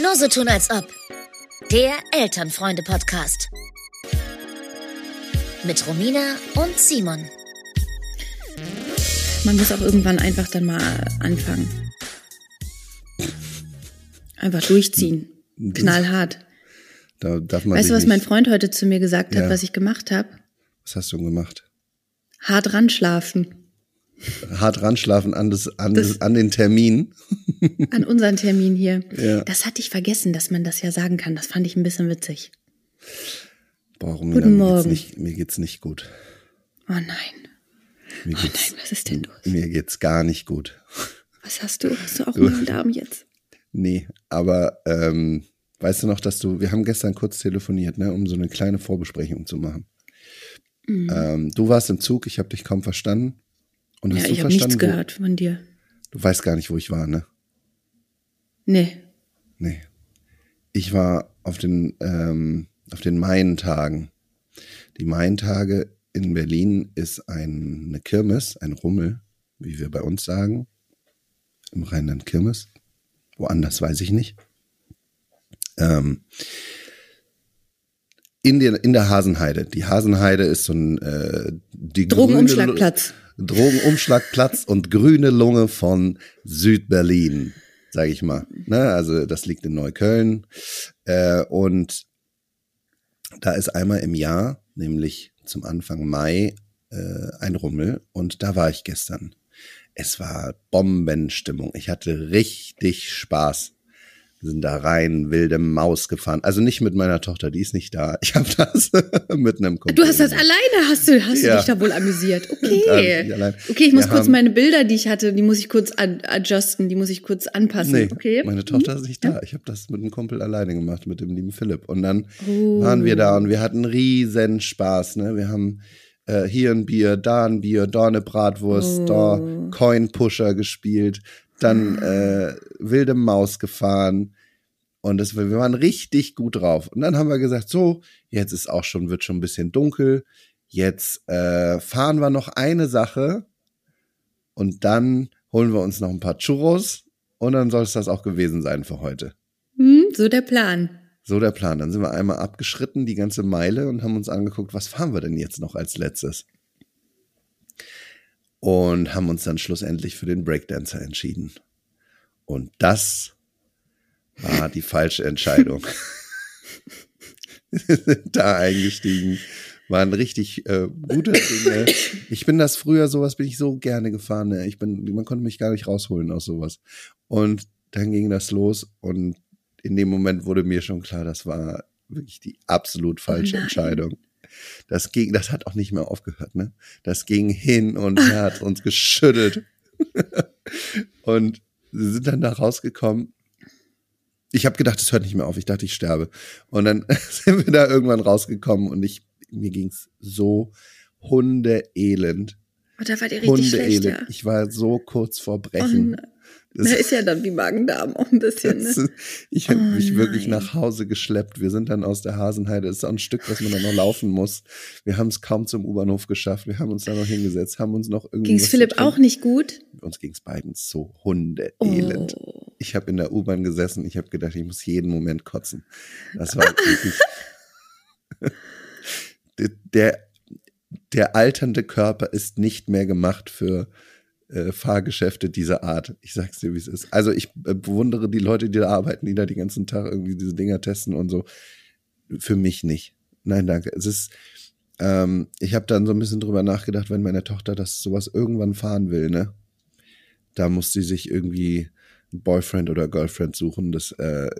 Nur so tun als ob. Der Elternfreunde-Podcast. Mit Romina und Simon. Man muss auch irgendwann einfach dann mal anfangen. Einfach durchziehen. Knallhart. Da darf man Weißt du, was mein Freund heute zu mir gesagt hat, Ja. was ich gemacht habe? Was hast du denn gemacht? Hart ranschlafen. Hart ranschlafen an, das, an, Das- an den Termin. An unseren Termin hier. Ja. Das hatte ich vergessen, dass man das ja sagen kann. Das fand ich ein bisschen witzig. Boah, Romina, Guten mir geht's, Morgen. nicht, mir geht's nicht gut. Oh nein. Mir Oh geht's, nein, was ist denn los? mir geht's gar nicht gut. Was hast du? Hast du auch einen Darm jetzt? Nee, aber ähm, weißt du noch, dass du, wir haben gestern kurz telefoniert, ne, um so eine kleine Vorbesprechung zu machen. Mhm. Ähm, du warst im Zug, ich habe dich kaum verstanden. Und hast Ja, du ich habe nichts wo- gehört von dir. Du weißt gar nicht, wo ich war, ne? Nee. Nee. Ich war auf den, ähm, auf den Maientagen. Die Maientage in Berlin ist ein, eine Kirmes, ein Rummel, wie wir bei uns sagen. Im Rheinland Kirmes. Woanders weiß ich nicht. Ähm, in, der, in der Hasenheide. Die Hasenheide ist so ein äh, die grüne Drogenumschlagplatz. Lu- Drogenumschlagplatz und grüne Lunge von Südberlin, sage ich mal. Ne? Also das liegt in Neukölln. Äh, und da ist einmal im Jahr, nämlich zum Anfang Mai, äh, ein Rummel. Und da war ich gestern. Es war Bombenstimmung. Ich hatte richtig Spaß. Sind da rein, wilde Maus gefahren. Also nicht mit meiner Tochter, die ist nicht da. Ich habe das mit einem Kumpel. Du hast das alleine, hast du, hast Ja. du dich da wohl amüsiert. Okay. Okay, ich muss Wir kurz meine Bilder, die ich hatte, die muss ich kurz ad adjusten, die muss ich kurz anpassen. Nee, okay. meine Tochter ist nicht da. Ich habe das mit einem Kumpel alleine gemacht, mit dem lieben Philipp. Und dann Oh. waren wir da und wir hatten riesen Spaß. Ne? Wir haben äh, hier ein Bier, da ein Bier, da eine Bratwurst, Oh. da Coin Pusher gespielt, dann äh, wilde Maus gefahren. Und das, wir waren richtig gut drauf. Und dann haben wir gesagt, so, jetzt ist auch schon, wird schon ein bisschen dunkel. Jetzt äh, fahren wir noch eine Sache und dann holen wir uns noch ein paar Churros und dann soll es das auch gewesen sein für heute. Hm, so der Plan. So der Plan. Dann sind wir einmal abgeschritten, die ganze Meile, und haben uns angeguckt, was fahren wir denn jetzt noch als letztes? Und haben uns dann schlussendlich für den Breakdancer entschieden. Und das war die falsche Entscheidung. Da eingestiegen, waren richtig äh, gute Dinge. Ich bin das früher, sowas bin ich so gerne gefahren. Ne? Ich bin, man konnte mich gar nicht rausholen aus sowas. Und dann ging das los und in dem Moment wurde mir schon klar, das war wirklich die absolut falsche nein. Entscheidung. Das ging, das hat auch nicht mehr aufgehört, ne? Das ging hin und her, hat uns geschüttelt. und sie sind dann da rausgekommen. Ich habe gedacht, es hört nicht mehr auf. Ich dachte, ich sterbe. Und dann sind wir da irgendwann rausgekommen und ich, mir ging's so hundeelend. Oh, da war der richtig schlecht, Hundeelend. ja. Ich war so kurz vor Oh, Brechen. nein. Da ist ja dann wie Magen-Darm auch ein bisschen, Das ne? Ich habe Oh mich wirklich nein. nach Hause geschleppt. Wir sind dann aus der Hasenheide. Es ist auch ein Stück, was man dann noch laufen muss. Wir haben es kaum zum U-Bahnhof geschafft. Wir haben uns da noch hingesetzt, haben uns noch irgendwie. Ging's was zu Philipp auch nicht gut? Uns ging's beiden so hundeelend. Oh. Ich habe in der U-Bahn gesessen. Ich habe gedacht, ich muss jeden Moment kotzen. Das war wirklich. der, der, alternde Körper ist nicht mehr gemacht für äh, Fahrgeschäfte dieser Art. Ich sag's dir, wie es ist. Also ich äh, bewundere die Leute, die da arbeiten, die da die ganzen Tag irgendwie diese Dinger testen und so. Für mich nicht. Nein, danke. Es ist, ähm, ich habe dann so ein bisschen drüber nachgedacht, wenn meine Tochter das sowas irgendwann fahren will, ne? Da muss sie sich irgendwie Boyfriend oder Girlfriend suchen. Das, äh,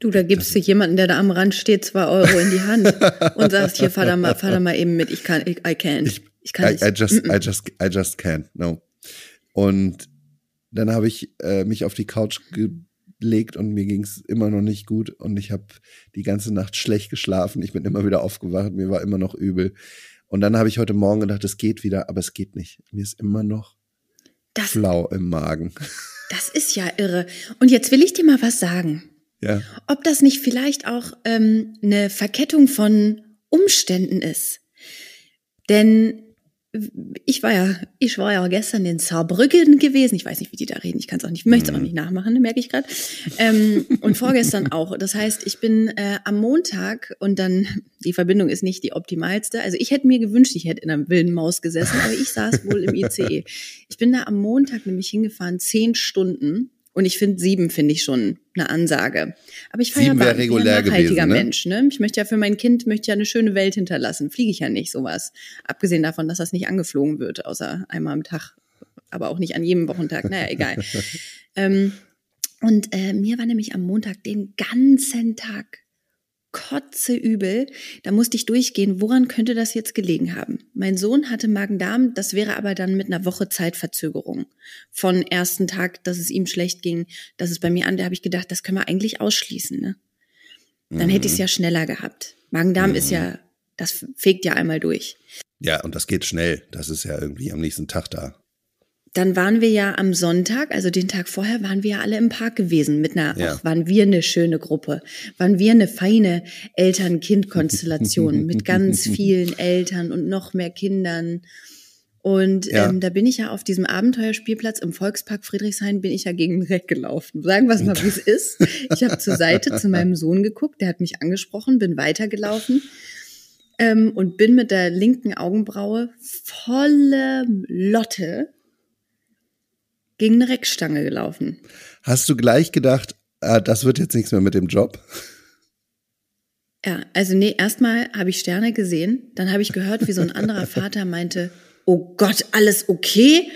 Du, da gibst du jemanden, der da am Rand steht, zwei Euro in die Hand und sagst, hier, fahr da mal, fahr da mal eben mit. Ich kann, ich, I can't. Ich, kann I, nicht. I just, Mm-mm. I just, I just can't, no. Und dann habe ich äh, mich auf die Couch gelegt und mir ging's immer noch nicht gut und ich habe die ganze Nacht schlecht geschlafen. Ich bin immer wieder aufgewacht, mir war immer noch übel. Und dann habe ich heute Morgen gedacht, es geht wieder, aber es geht nicht. Mir ist immer noch das, flau im Magen. Das ist ja irre. Und jetzt will ich dir mal was sagen. Ja, Ob das nicht vielleicht auch ähm, eine Verkettung von Umständen ist. Denn ich war ja, ich war ja gestern in Saarbrücken gewesen. Ich weiß nicht, wie die da reden. Ich kann es auch nicht, möchte es auch nicht nachmachen, merke ich gerade. Ähm, und vorgestern auch. Das heißt, ich bin äh, am Montag und dann die Verbindung ist nicht die optimalste. Also ich hätte mir gewünscht, ich hätte in einer wilden Maus gesessen, aber ich saß wohl im ICE. Ich bin da am Montag nämlich hingefahren, zehn Stunden und ich finde sieben finde ich schon eine Ansage. Aber ich fahre ja wäre regulär ein nachhaltiger gewesen, ne? Mensch. Ne? Ich möchte ja für mein Kind möchte ja eine schöne Welt hinterlassen. Fliege ich ja nicht sowas. Abgesehen davon, dass das nicht angeflogen wird, außer einmal am Tag, aber auch nicht an jedem Wochentag. Naja, egal. ähm, und äh, mir war nämlich am Montag den ganzen Tag kotzeübel. Da musste ich durchgehen, woran könnte das jetzt gelegen haben? Mein Sohn hatte Magen-Darm, das wäre aber dann mit einer Woche Zeitverzögerung. Von ersten Tag, dass es ihm schlecht ging, dass es bei mir an, da habe ich gedacht, das können wir eigentlich ausschließen. Ne? Dann hätte ich es ja schneller gehabt. Magen-Darm ist ja, das fegt ja einmal durch. Ja, und das geht schnell. Das ist ja irgendwie am nächsten Tag da. Dann waren wir ja am Sonntag, also den Tag vorher, waren wir ja alle im Park gewesen. Mit einer, Ja. auch waren wir eine schöne Gruppe. Waren wir eine feine Eltern-Kind-Konstellation mit ganz vielen Eltern und noch mehr Kindern. Und Ja. ähm, da bin ich ja auf diesem Abenteuerspielplatz im Volkspark Friedrichshain, bin ich ja gegen den Reck gelaufen. Sagen wir es mal, wie es ist. Ich habe zur Seite zu meinem Sohn geguckt, der hat mich angesprochen, bin weitergelaufen ähm, und bin mit der linken Augenbraue volle Lotte gegen eine Reckstange gelaufen. Hast du gleich gedacht, ah, das wird jetzt nichts mehr mit dem Job? Ja, also nee, erstmal habe ich Sterne gesehen, dann habe ich gehört, wie so ein anderer Vater meinte, oh Gott, alles okay?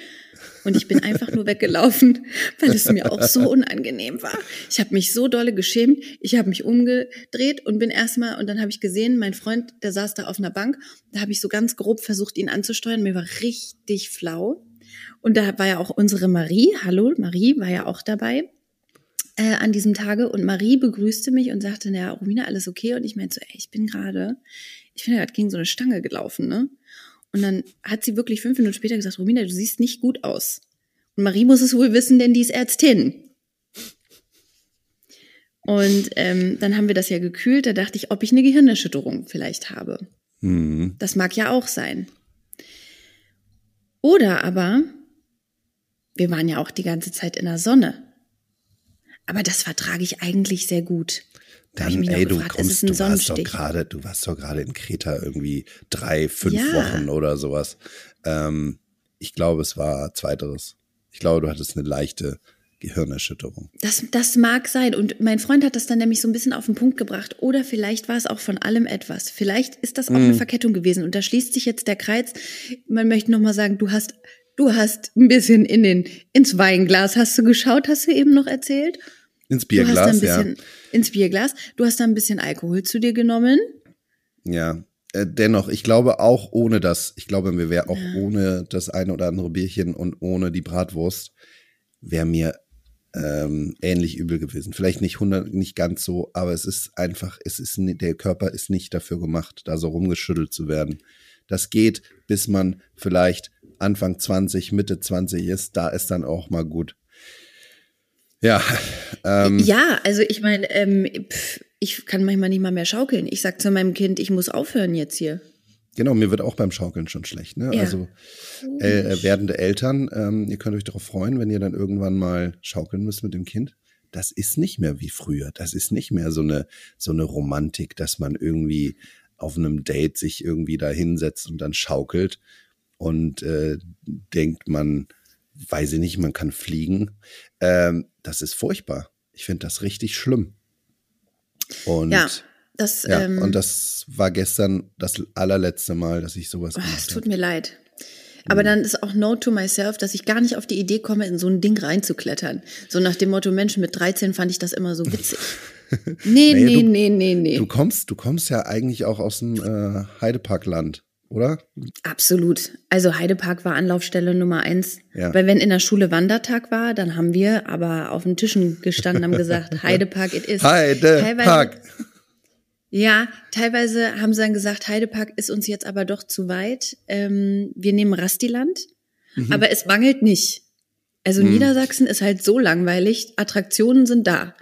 Und ich bin einfach nur weggelaufen, weil es mir auch so unangenehm war. Ich habe mich so dolle geschämt, ich habe mich umgedreht und bin erstmal, und dann habe ich gesehen, mein Freund, der saß da auf einer Bank, da habe ich so ganz grob versucht, ihn anzusteuern, mir war richtig flau. Und da war ja auch unsere Marie, hallo, Marie war ja auch dabei äh, an diesem Tage und Marie begrüßte mich und sagte, na, Romina, alles okay? Und ich meinte so, ey, ich bin gerade, ich bin gerade gegen so eine Stange gelaufen, ne? Und dann hat sie wirklich fünf Minuten später gesagt, Romina, du siehst nicht gut aus. Und Marie muss es wohl wissen, denn die ist Ärztin. Und ähm, dann haben wir das ja gekühlt, da dachte ich, ob ich eine Gehirnerschütterung vielleicht habe. Hm. Das mag ja auch sein. Oder aber, wir waren ja auch die ganze Zeit in der Sonne. Aber das vertrage ich eigentlich sehr gut. Dann, ey, du gefragt, kommst, du warst doch gerade, du warst doch gerade in Kreta irgendwie drei, fünf Ja. Wochen oder sowas. Ähm, ich glaube, es war zweiteres. Ich glaube, du hattest eine leichte Gehirnerschütterung. Das, das mag sein. Und mein Freund hat das dann nämlich so ein bisschen auf den Punkt gebracht. Oder vielleicht war es auch von allem etwas. Vielleicht ist das auch eine Verkettung gewesen. Und da schließt sich jetzt der Kreis. Man möchte nochmal sagen, du hast, du hast ein bisschen in den, ins Weinglas hast du geschaut, hast du eben noch erzählt. Ins Bierglas, ein bisschen ja. ins Bierglas. Du hast da ein bisschen Alkohol zu dir genommen. Ja. Äh, dennoch, ich glaube auch ohne das, ich glaube, mir wäre auch ohne das eine oder andere Bierchen und ohne die Bratwurst, wäre mir ähm, ähnlich übel gewesen. Vielleicht nicht 100, nicht ganz so, aber es ist einfach, es ist, der Körper ist nicht dafür gemacht, da so rumgeschüttelt zu werden. Das geht, bis man vielleicht Anfang 20, Mitte 20 ist, da ist dann auch mal gut. Ja, ähm, Ja, also ich meine, ähm, ich kann manchmal nicht mal mehr schaukeln. Ich sag zu meinem Kind, ich muss aufhören jetzt hier. Genau, mir wird auch beim Schaukeln schon schlecht. Ne? Ja. Also äh, werdende Eltern, ähm, ihr könnt euch darauf freuen, wenn ihr dann irgendwann mal schaukeln müsst mit dem Kind. Das ist nicht mehr wie früher. Das ist nicht mehr so eine so eine Romantik, dass man irgendwie auf einem Date sich irgendwie da hinsetzt und dann schaukelt und äh, denkt man, weiß ich nicht, man kann fliegen. Ähm, das ist furchtbar. Ich finde das richtig schlimm. Und Ja, das, ja, ähm, und das war gestern das allerletzte Mal, dass ich sowas es gemacht tut habe. mir leid. Aber dann ist auch no to myself, dass ich gar nicht auf die Idee komme, in so ein Ding reinzuklettern. So nach dem Motto, Mensch, mit 13 fand ich das immer so witzig. Nee, Nee, nee, du- nee, nee, nee. Du kommst, du kommst ja eigentlich auch aus dem äh, Heideparkland, oder? Absolut. Also Heidepark war Anlaufstelle Nummer eins. Ja. Weil wenn in der Schule Wandertag war, dann haben wir aber auf den Tischen gestanden, haben gesagt, Heidepark it is. Heidepark. Ja, teilweise haben sie dann gesagt, Heidepark ist uns jetzt aber doch zu weit. Ähm, wir nehmen Rastiland, Mhm. aber es mangelt nicht. Also Niedersachsen ist halt so langweilig, Attraktionen sind da.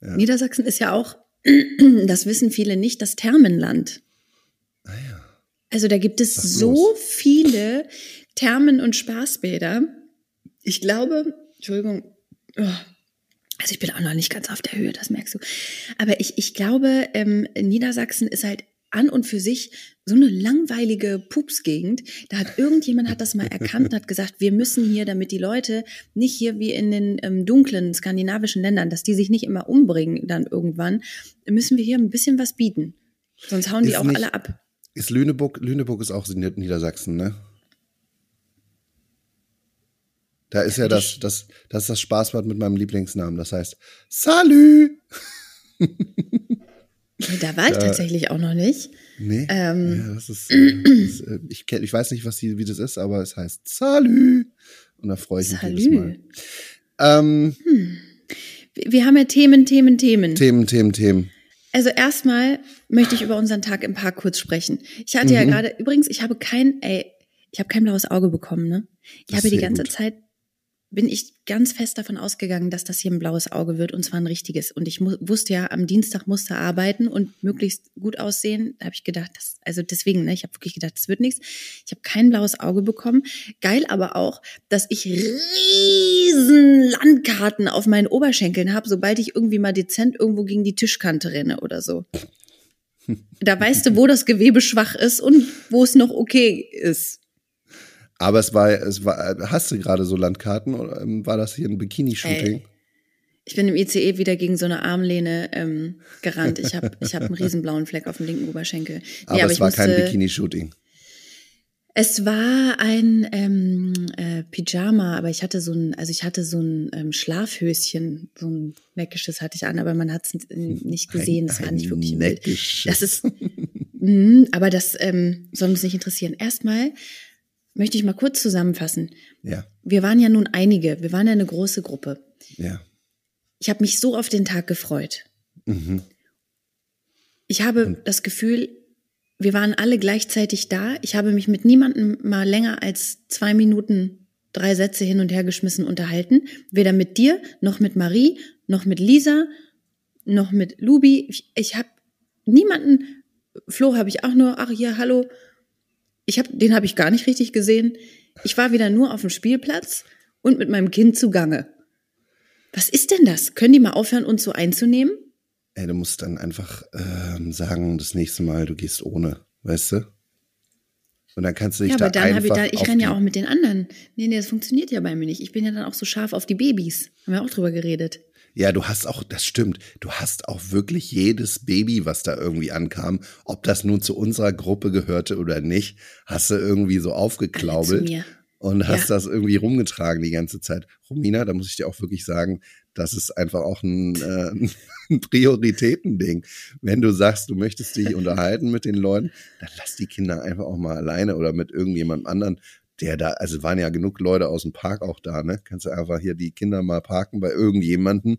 Niedersachsen ist ja auch, das wissen viele nicht, das Thermenland. Ah Also da gibt es so los? viele Thermen und Spaßbäder. Ich glaube, Entschuldigung, oh, also ich bin auch noch nicht ganz auf der Höhe, das merkst du. Aber ich, ich glaube, ähm, Niedersachsen ist halt an und für sich so eine langweilige Pupsgegend. Da hat irgendjemand hat das mal erkannt und hat gesagt, wir müssen hier, damit die Leute nicht hier wie in den ähm, dunklen skandinavischen Ländern, dass die sich nicht immer umbringen dann irgendwann, müssen wir hier ein bisschen was bieten. Sonst hauen die Ist auch nicht- alle ab. Ist Lüneburg, Lüneburg ist auch Niedersachsen, ne? Da ist ja das, das, das ist das Spaßbad mit meinem Lieblingsnamen. Das heißt Salü. Da war ich tatsächlich auch noch nicht. Nee. Ähm. ja, das ist, äh, das, äh, ich, ich weiß nicht, was die, wie das ist, aber es heißt Salü. Und da freue ich mich jedes Salü. Mal. Ähm, Wir wir haben ja Themen, Themen, Themen. Themen, Themen, Themen. Also erstmal möchte ich über unseren Tag im Park kurz sprechen. Ich hatte ja Mhm. gerade, übrigens, ich habe kein, ey, ich habe kein blaues Auge bekommen, ne? Ich Das habe die ganze gut. Zeit, bin ich ganz fest davon ausgegangen, dass das hier ein blaues Auge wird und zwar ein richtiges. Und ich wusste ja, am Dienstag musste arbeiten und möglichst gut aussehen. Da habe ich gedacht, das, also deswegen, ne, ich habe wirklich gedacht, das wird nichts. Ich habe kein blaues Auge bekommen. Geil aber auch, dass ich riesen Landkarten auf meinen Oberschenkeln habe, sobald ich irgendwie mal dezent irgendwo gegen die Tischkante renne oder so. Da weißt du, wo das Gewebe schwach ist und wo es noch okay ist. Aber es war, es war, hast du gerade so Landkarten oder ähm, war das hier ein Bikini-Shooting? Ich bin im ICE wieder gegen so eine Armlehne ähm, gerannt. Ich habe ich hab einen riesen blauen Fleck auf dem linken Oberschenkel. Nee, Aber, es ich war kein musste- Bikini-Shooting. Es war ein ähm, äh, Pyjama, aber ich hatte so ein, also ich hatte so ein ähm, Schlafhöschen, so ein neckisches hatte ich an, aber man hat es nicht gesehen. Das war Ein- nicht ein wirklich neckisches. Das ist, Mhm, aber das ähm, soll uns nicht interessieren. Erstmal möchte ich mal kurz zusammenfassen. Ja, Wir waren ja nun einige, wir waren ja eine große Gruppe. ja. Ich habe mich so auf den Tag gefreut. Mhm. Ich habe das Gefühl, wir waren alle gleichzeitig da. Ich habe mich mit niemandem mal länger als zwei Minuten drei Sätze hin und her geschmissen unterhalten. Weder mit dir, noch mit Marie, noch mit Lisa, noch mit Lubi. Ich, ich habe niemanden, Flo habe ich auch nur, ach ja, hallo. Ich hab, den habe ich gar nicht richtig gesehen. Ich war wieder nur auf dem Spielplatz und mit meinem Kind zugange. Was ist denn das? Können die mal aufhören, uns so einzunehmen? Ey, du musst dann einfach ähm, sagen, das nächste Mal, du gehst ohne, weißt du? Und dann kannst du dich Ja, da aber dann habe ich, da, ich kann ja auch mit den anderen. Nee, nee, das funktioniert ja bei mir nicht. Ich bin ja dann auch so scharf auf die Babys. Haben wir auch drüber geredet. Ja, du hast auch, das stimmt, du hast auch wirklich jedes Baby, was da irgendwie ankam, ob das nun zu unserer Gruppe gehörte oder nicht, hast du irgendwie so aufgeklaubelt und hast Ja. das irgendwie rumgetragen die ganze Zeit. Romina, da muss ich dir auch wirklich sagen, das ist einfach auch ein, äh, ein Prioritätending. Wenn du sagst, du möchtest dich unterhalten mit den Leuten, dann lass die Kinder einfach auch mal alleine oder mit irgendjemandem anderen, der da, also waren ja genug Leute aus dem Park auch da, ne? Kannst du einfach hier die Kinder mal parken bei irgendjemanden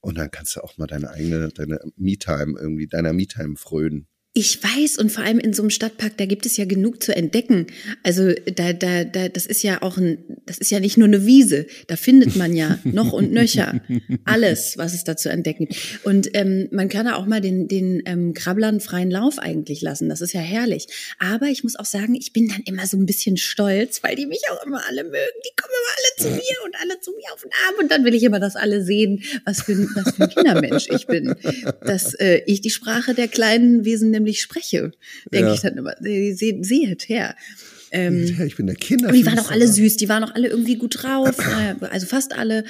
und dann kannst du auch mal deine eigene, deine Me-Time irgendwie, deiner Me-Time frönen. Ich weiß, und vor allem in so einem Stadtpark, da gibt es ja genug zu entdecken. Also da, da, da, das ist ja auch ein, das ist ja nicht nur eine Wiese. Da findet man ja noch und nöcher alles, was es da zu entdecken gibt. Und ähm, man kann da auch mal den, den ähm, Krabblern freien Lauf eigentlich lassen. Das ist ja herrlich. Aber ich muss auch sagen, ich bin dann immer so ein bisschen stolz, weil die mich auch immer alle mögen. Die kommen immer alle zu mir und alle zu mir auf den Arm. Und dann will ich immer, dass alle sehen, was für, ein- was für ein Kindermensch ich bin. Dass äh, ich die Sprache der kleinen Wesen nämlich spreche, denke Ja. ich dann immer. Sie- Seht her. Ähm, ich bin der Kinder. die waren auch alle süß, die waren auch alle irgendwie gut drauf, naja, also fast alle.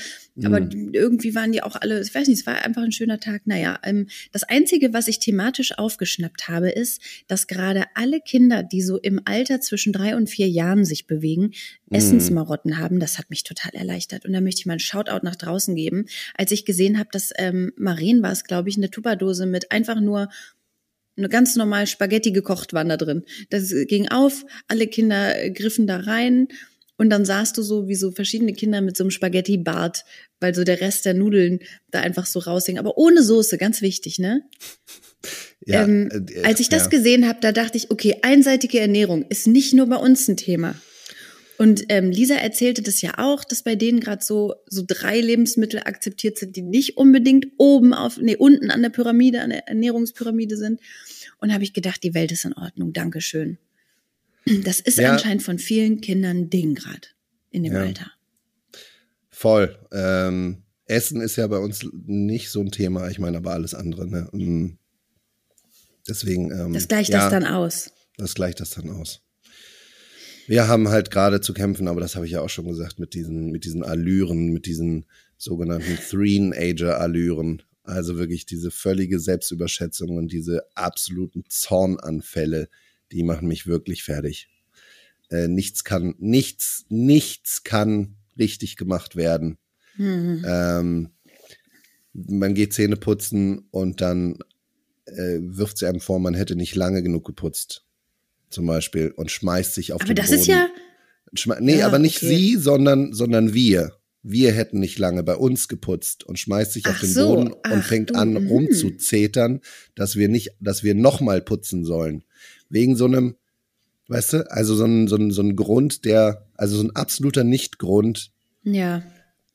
Aber Mhm. irgendwie waren die auch alle, ich weiß nicht, es war einfach ein schöner Tag. Naja, ähm, das Einzige, was ich thematisch aufgeschnappt habe, ist, dass gerade alle Kinder, die so im Alter zwischen drei und vier Jahren sich bewegen, Essensmarotten haben. Das hat mich total erleichtert. Und da möchte ich mal einen Shoutout nach draußen geben. Als ich gesehen habe, dass ähm, Maren war es, glaube ich, eine Tupperdose mit einfach nur eine ganz normal Spaghetti gekocht waren da drin. Das ging auf, alle Kinder griffen da rein und dann sahst du so wie so verschiedene Kinder mit so einem Spaghetti-Bart, weil so der Rest der Nudeln da einfach so raushing. Aber ohne Soße, ganz wichtig, ne? Ja, ähm, äh, als ich das ja. gesehen habe, da dachte ich, okay, einseitige Ernährung ist nicht nur bei uns ein Thema. Und ähm, Lisa erzählte das ja auch, dass bei denen gerade so so drei Lebensmittel akzeptiert sind, die nicht unbedingt oben auf, nee, unten an der Pyramide, an der Ernährungspyramide sind. Und habe ich gedacht, die Welt ist in Ordnung, Dankeschön. Das ist Ja. anscheinend von vielen Kindern ein Ding gerade in dem Ja. Alter. Voll. Ähm, Essen ist ja bei uns nicht so ein Thema. Ich meine aber alles andere. Ne? Mm. Deswegen. Ähm, Das gleicht ja, das dann aus. Das gleicht das dann aus. Wir haben halt gerade zu kämpfen, aber das habe ich ja auch schon gesagt, mit diesen, mit diesen Allüren, mit diesen sogenannten Three-Ager-Allüren. Also wirklich diese völlige Selbstüberschätzung und diese absoluten Zornanfälle, die machen mich wirklich fertig. Äh, nichts kann, nichts, nichts kann richtig gemacht werden. Mhm. Ähm, man geht Zähne putzen und dann äh, wirft sie einem vor, man hätte nicht lange genug geputzt. Zum Beispiel. Und schmeißt sich auf Aber den das Boden. ist ja, Schme nee, Ja, aber nicht okay. sie, sondern, sondern wir. Wir hätten nicht lange bei uns geputzt und schmeißt sich auf Ach den so, Boden und fängt du, an mhm. rumzuzetern, dass wir nicht, dass wir nochmal putzen sollen. Wegen so einem, weißt du, also so ein, so ein, so ein Grund, der, also so ein absoluter Nichtgrund ja.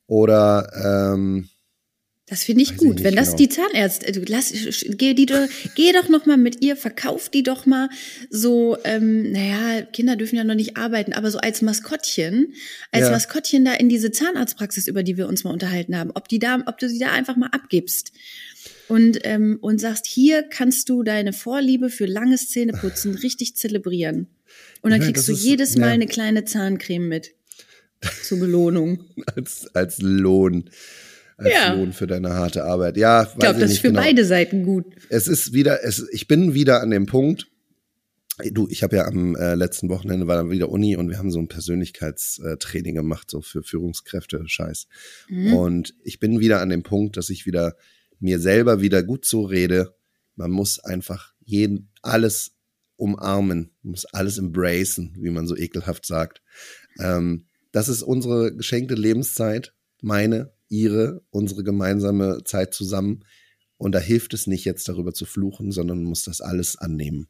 oder ähm, Das finde ich Weiß ich gut. nicht Wenn das genau. die Zahnärzte, du lass, geh, die, doch- geh doch noch mal mit ihr, verkauf die doch mal so, ähm, naja, Kinder dürfen ja noch nicht arbeiten, aber so als Maskottchen, als Ja. Maskottchen da in diese Zahnarztpraxis, über die wir uns mal unterhalten haben, ob die da, ob du sie da einfach mal abgibst. Und, ähm, und sagst, hier kannst du deine Vorliebe für langes Zähneputzen richtig zelebrieren. Und dann Ja, kriegst du ist- jedes Mal ja. eine kleine Zahncreme mit. Zur Belohnung. als, als Lohn. Als Ja. Lohn für deine harte Arbeit. Ja, Ich glaube, das ist für genau. beide Seiten gut. Es ist wieder, es, ich bin wieder an dem Punkt. Du, ich habe ja am äh, letzten Wochenende war dann wieder Uni und wir haben so ein Persönlichkeitstraining gemacht, so für Führungskräfte, Scheiß. Mhm. Und ich bin wieder an dem Punkt, dass ich wieder mir selber wieder gut so rede. Man muss einfach jeden, alles umarmen, man muss alles embracen, wie man so ekelhaft sagt. Ähm, das ist unsere geschenkte Lebenszeit, meine, ihre, unsere gemeinsame Zeit zusammen. Und da hilft es nicht, jetzt darüber zu fluchen, sondern man muss das alles annehmen.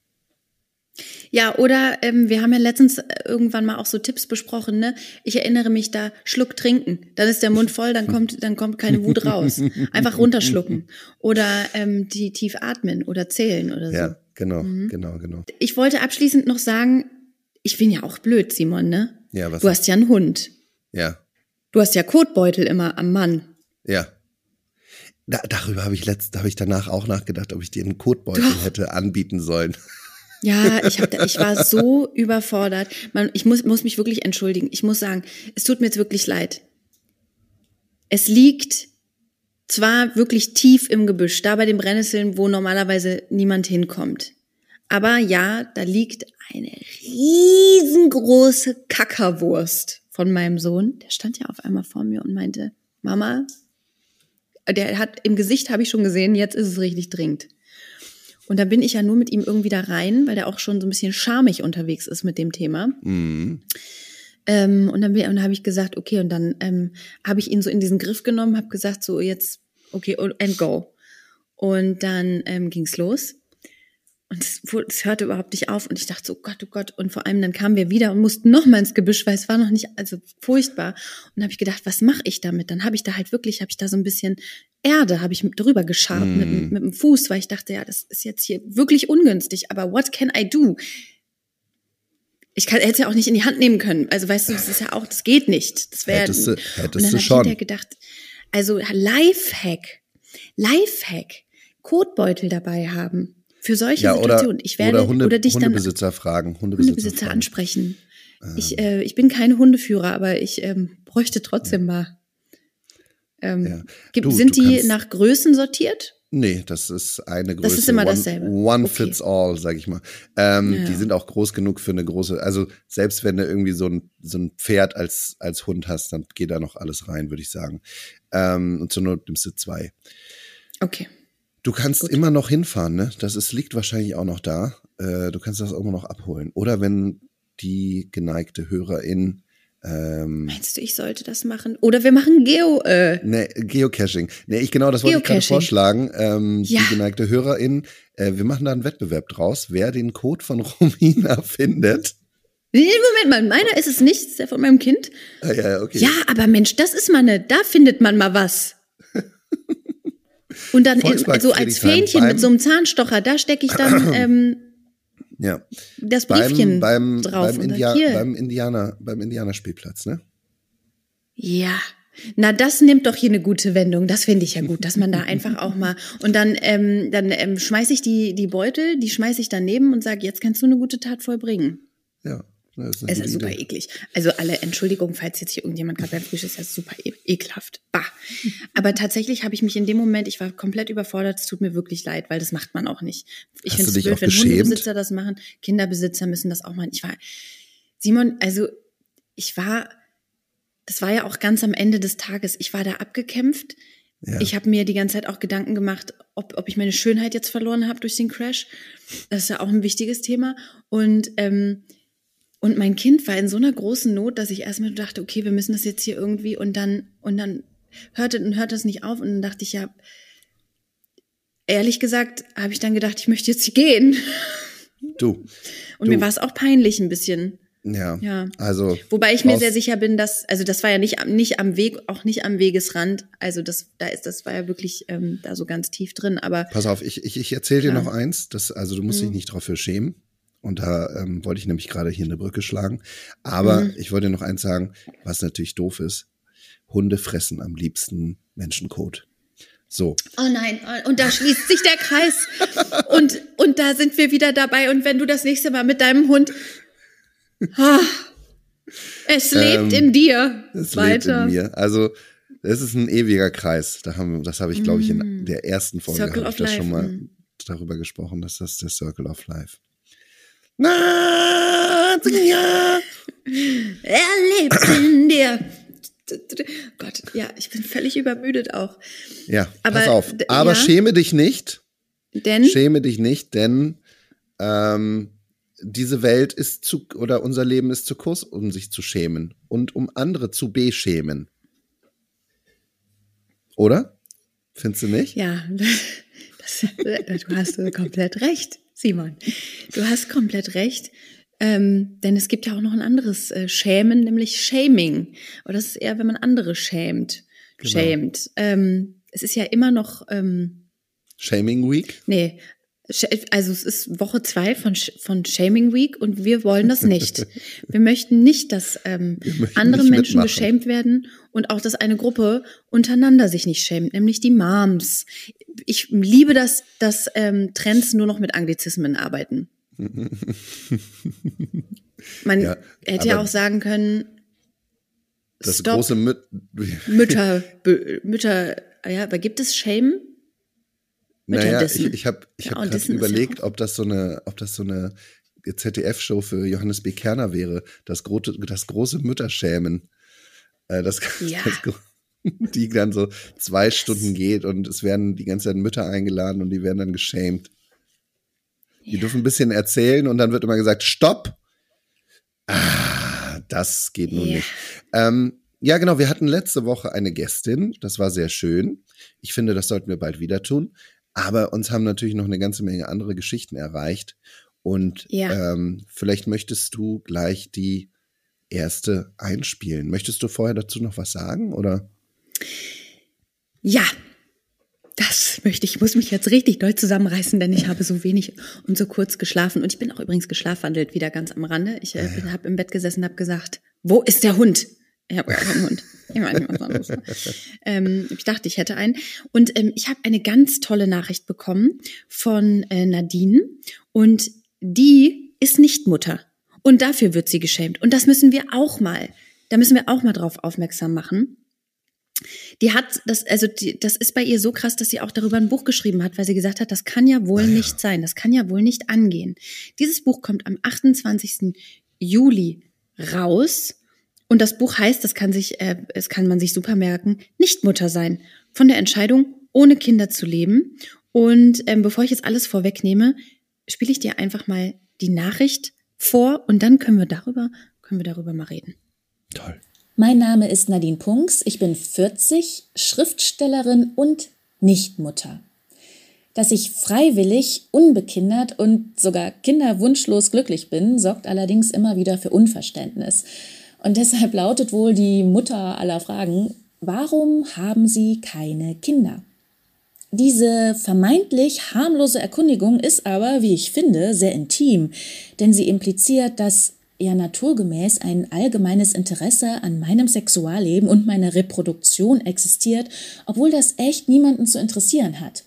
Ja, oder ähm, wir haben ja letztens äh, irgendwann mal auch so Tipps besprochen, ne? Ich erinnere mich da, Schluck trinken. Dann ist der Mund voll, dann kommt, dann kommt keine Wut raus. Einfach runterschlucken. Oder ähm, die tief atmen oder zählen oder so. Ja, genau, Mhm. genau, genau. Ich wollte abschließend noch sagen, ich bin ja auch blöd, Simon, ne? Ja, was? Du hast ja einen Hund. ja, Du hast ja Kotbeutel immer am Mann. ja. Da, darüber habe ich letzt, da habe ich danach auch nachgedacht, ob ich dir einen Kotbeutel Doch. hätte anbieten sollen. Ja, ich, hab, ich war so überfordert. Man, ich muss, muss mich wirklich entschuldigen. Ich muss sagen, es tut mir jetzt wirklich leid. Es liegt zwar wirklich tief im Gebüsch, da bei den Brennnesseln, wo normalerweise niemand hinkommt. Aber ja, da liegt eine riesengroße Kackerwurst von meinem Sohn. Der stand ja auf einmal vor mir und meinte, Mama, der hat im Gesicht habe ich schon gesehen, jetzt ist es richtig dringend. Und dann bin ich ja nur mit ihm irgendwie da rein, weil der auch schon so ein bisschen schamig unterwegs ist mit dem Thema. Mhm. Ähm, und dann, dann habe ich gesagt, okay, und dann ähm, habe ich ihn so in diesen Griff genommen, habe gesagt, so jetzt, okay, and go. Und dann ähm, ging's los. Und es, es hörte überhaupt nicht auf. Und ich dachte so, Gott, oh Gott. Und vor allem dann kamen wir wieder und mussten noch mal ins Gebüsch, weil es war noch nicht, also furchtbar. Und dann habe ich gedacht, was mache ich damit? Dann habe ich da halt wirklich, habe ich da so ein bisschen Erde, habe ich drüber geschabt mit, dem- mit dem Fuß, weil ich dachte, ja, das ist jetzt hier wirklich ungünstig. Aber what can I do? Ich kann, hätte es ja auch nicht in die Hand nehmen können. Also weißt du, das ist ja auch, das geht nicht. Das wäre. Hättest du- Und hättest dann du habe ich hinterher gedacht, also Lifehack, Lifehack, Kotbeutel dabei haben für solche Ja, oder, Situationen. ich werde oder, Hunde, oder dich dann Hundebesitzer fragen. Hundebesitzer, Hundebesitzer fragen. ansprechen. Ich, äh, ich bin kein Hundeführer, aber ich ähm, bräuchte trotzdem mal. Ähm, Ja. gibt, Du, sind du die nach Größen sortiert? Nee, das ist eine Größe. Das ist immer one, dasselbe. One Okay. fits all, sag ich mal. Ähm, Ja. Die sind auch groß genug für eine große, also selbst wenn du irgendwie so ein, so ein Pferd als, als Hund hast, dann geht da noch alles rein, würde ich sagen. Ähm, und zur Not nimmst du zwei. Okay. Du kannst immer noch hinfahren, ne? Das ist, liegt wahrscheinlich auch noch da. Äh, du kannst das auch immer noch abholen. Oder wenn die geneigte Hörerin ähm, Meinst du, ich sollte das machen? Oder wir machen Geo. Äh, Ne, Geocaching. Ne, ich genau, das wollte ich gerade vorschlagen. Ähm, Ja. Die geneigte Hörerin, äh, wir machen da einen Wettbewerb draus. Wer den Code von Romina findet. nee, Moment mal, meiner ist es nicht, ist der von meinem Kind. Ah, ja, ja, okay. Ja, aber Mensch, das ist mal eine, da findet man mal was. Und dann Volkspark so als Fähnchen mit so einem Zahnstocher, da stecke ich dann ähm, Ja. das Briefchen beim, beim, drauf. beim, India hier. beim Indianer, beim Indianerspielplatz, ne? Ja. Na, das nimmt doch hier eine gute Wendung. Das finde ich ja gut, dass man da einfach auch mal und dann ähm, dann ähm, schmeiße ich die die Beutel, die schmeiße ich daneben und sage, jetzt kannst du eine gute Tat vollbringen. Ja. Das ist Es ist super Idee. eklig. Also alle Entschuldigung, falls jetzt hier irgendjemand gerade beim Frühstück ist, das ist super e ekelhaft. Bah. Aber tatsächlich habe ich mich in dem Moment, ich war komplett überfordert. Es tut mir wirklich leid, weil das macht man auch nicht. Ich finde es blöd, wenn geschämt? Hundebesitzer das machen. Kinderbesitzer müssen das auch machen. Ich war, Simon, also ich war, das war ja auch ganz am Ende des Tages. Ich war da abgekämpft. Ja. Ich habe mir die ganze Zeit auch Gedanken gemacht, ob, ob ich meine Schönheit jetzt verloren habe durch den Crash. Das ist ja auch ein wichtiges Thema. Und ähm, und mein Kind war in so einer großen Not, dass ich erstmal dachte, okay, wir müssen das jetzt hier irgendwie und dann, und dann hörte und hört das nicht auf. Und dann dachte ich ja, ehrlich gesagt, habe ich dann gedacht, ich möchte jetzt gehen. Du. Und Du. mir war es auch peinlich ein bisschen. Ja. Ja. Also. Wobei ich mir sehr sicher bin, dass, also das war ja nicht, am- nicht am Weg, auch nicht am Wegesrand. Also das, da ist, das war ja wirklich ähm, da so ganz tief drin. Aber Pass auf, ich, ich, ich erzähle dir Ja. noch eins. Das, also du musst dich nicht dafür schämen. Und da ähm, wollte ich nämlich gerade hier eine Brücke schlagen. Aber ich wollte noch eins sagen, was natürlich doof ist. Hunde fressen am liebsten Menschenkot. So. Oh nein, und da schließt sich der Kreis. Und, und da sind wir wieder dabei. Und wenn du das nächste Mal mit deinem Hund. Ah, es lebt in dir. Es weiter. lebt in mir. Also, es ist ein ewiger Kreis. Da haben, das habe ich, glaube ich, in der ersten Folge Mm. Habe ich das schon mal mm. darüber gesprochen, dass das der Circle of Life. Er lebt in dir. Gott, ja, ich bin völlig übermüdet auch. Ja, Aber, pass auf. Aber ja? schäme dich nicht. Denn, Schäme dich nicht, denn ähm, diese Welt ist zu, oder unser Leben ist zu kurz, um sich zu schämen und um andere zu beschämen. Oder? Findest du nicht? ja, das, du hast komplett recht, Simon. Du hast komplett recht. Ähm, denn es gibt ja auch noch ein anderes äh, Schämen, nämlich Shaming. Und das ist eher, wenn man andere schämt. Genau. Schämt. Ähm, es ist ja immer noch, ähm, Shaming Week? nee, also es ist Woche zwei von, von Shaming Week und wir wollen das nicht. wir möchten nicht, dass ähm, andere nicht Menschen mitmachen. geschämt werden und auch, dass eine Gruppe untereinander sich nicht schämt, nämlich die Moms. Ich liebe das, dass ähm, Trends nur noch mit Anglizismen arbeiten. Man Ja, hätte ja auch sagen können, Das Stop große Müt Mütter, Mütter, ja, aber gibt es Shame? Naja, ich, ich habe ich hab ja überlegt, ob das so eine, ob das so eine ZDF-Show für Johannes B. Kerner wäre, das, große das große Mütterschämen. Äh, das, Ja. das, gro- die dann so zwei Stunden geht und es werden die ganze Zeit Mütter eingeladen und die werden dann geschämt. Die dürfen ein bisschen erzählen und dann wird immer gesagt, stopp. Ah, das geht nun nicht. Ähm, ja, genau, wir hatten letzte Woche eine Gästin, das war sehr schön. Ich finde, das sollten wir bald wieder tun. Aber uns haben natürlich noch eine ganze Menge andere Geschichten erreicht. Und Ja. ähm, vielleicht möchtest du gleich die erste einspielen. Möchtest du vorher dazu noch was sagen? Oder? Ja, das möchte ich. Ich muss mich jetzt richtig doll zusammenreißen, denn ich habe so wenig und so kurz geschlafen. Und ich bin auch übrigens geschlafwandelt, wieder ganz am Rande. Ich äh, bin- habe im Bett gesessen und habe gesagt, wo ist der Hund? Ich habe gar keinen Hund. Ich, meine, was anderes. ähm, ich dachte, ich hätte einen. Und ähm, ich habe eine ganz tolle Nachricht bekommen von äh, Nadine. Und die ist nicht Mutter. Und dafür wird sie geschämt. Und das müssen wir auch mal, da müssen wir auch mal drauf aufmerksam machen. Die hat das, also die, das ist bei ihr so krass, dass sie auch darüber ein Buch geschrieben hat, weil sie gesagt hat, das kann ja wohl nicht sein, das kann ja wohl nicht angehen. Dieses Buch kommt am 28. Juli raus und das Buch heißt, das kann sich, äh, es kann man sich super merken, nicht Mutter sein. Von der Entscheidung, ohne Kinder zu leben. Und ähm, bevor ich jetzt alles vorwegnehme, spiele ich dir einfach mal die Nachricht vor und dann können wir darüber, können wir darüber mal reden. Toll. Mein Name ist Nadine Punks, ich bin 40, Schriftstellerin und Nichtmutter. Dass ich freiwillig, unbekindert und sogar kinderwunschlos glücklich bin, sorgt allerdings immer wieder für Unverständnis. Und deshalb lautet wohl die Mutter aller Fragen, warum haben Sie keine Kinder? Diese vermeintlich harmlose Erkundigung ist aber, wie ich finde, sehr intim, denn sie impliziert, dass ja naturgemäß ein allgemeines Interesse an meinem Sexualleben und meiner Reproduktion existiert, obwohl das echt niemanden zu interessieren hat.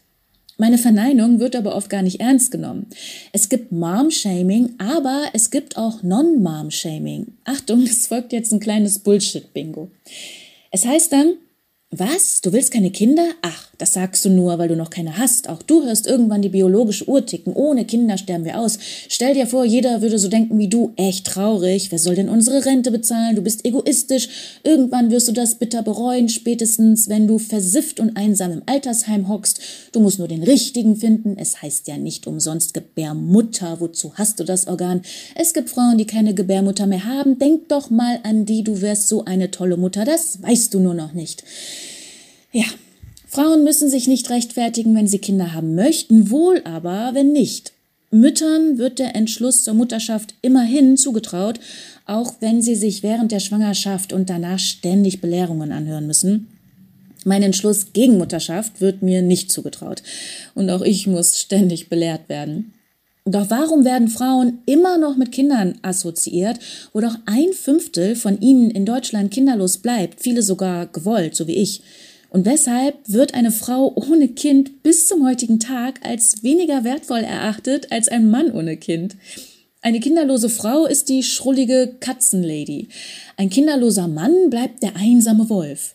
Meine Verneinung wird aber oft gar nicht ernst genommen. Es gibt Mom-Shaming, aber es gibt auch Non-Mom-Shaming. Achtung, es folgt jetzt ein kleines Bullshit-Bingo. Es heißt dann, was? Du willst keine Kinder? Ach, das sagst du nur, weil du noch keine hast. Auch du hörst irgendwann die biologische Uhr ticken. Ohne Kinder sterben wir aus. Stell dir vor, jeder würde so denken wie du. Echt traurig. Wer soll denn unsere Rente bezahlen? Du bist egoistisch. Irgendwann wirst du das bitter bereuen, spätestens wenn du versifft und einsam im Altersheim hockst. Du musst nur den richtigen finden. Es heißt ja nicht umsonst Gebärmutter. Wozu hast du das Organ? Es gibt Frauen, die keine Gebärmutter mehr haben. Denk doch mal an die, du wärst so eine tolle Mutter. Das weißt du nur noch nicht. Ja, Frauen müssen sich nicht rechtfertigen, wenn sie Kinder haben möchten, wohl aber, wenn nicht. Müttern wird der Entschluss zur Mutterschaft immerhin zugetraut, auch wenn sie sich während der Schwangerschaft und danach ständig Belehrungen anhören müssen. Mein Entschluss gegen Mutterschaft wird mir nicht zugetraut. Und auch ich muss ständig belehrt werden. Doch warum werden Frauen immer noch mit Kindern assoziiert, wo doch ein Fünftel von ihnen in Deutschland kinderlos bleibt, viele sogar gewollt, so wie ich? Und weshalb wird eine Frau ohne Kind bis zum heutigen Tag als weniger wertvoll erachtet als ein Mann ohne Kind? Eine kinderlose Frau ist die schrullige Katzenlady. Ein kinderloser Mann bleibt der einsame Wolf.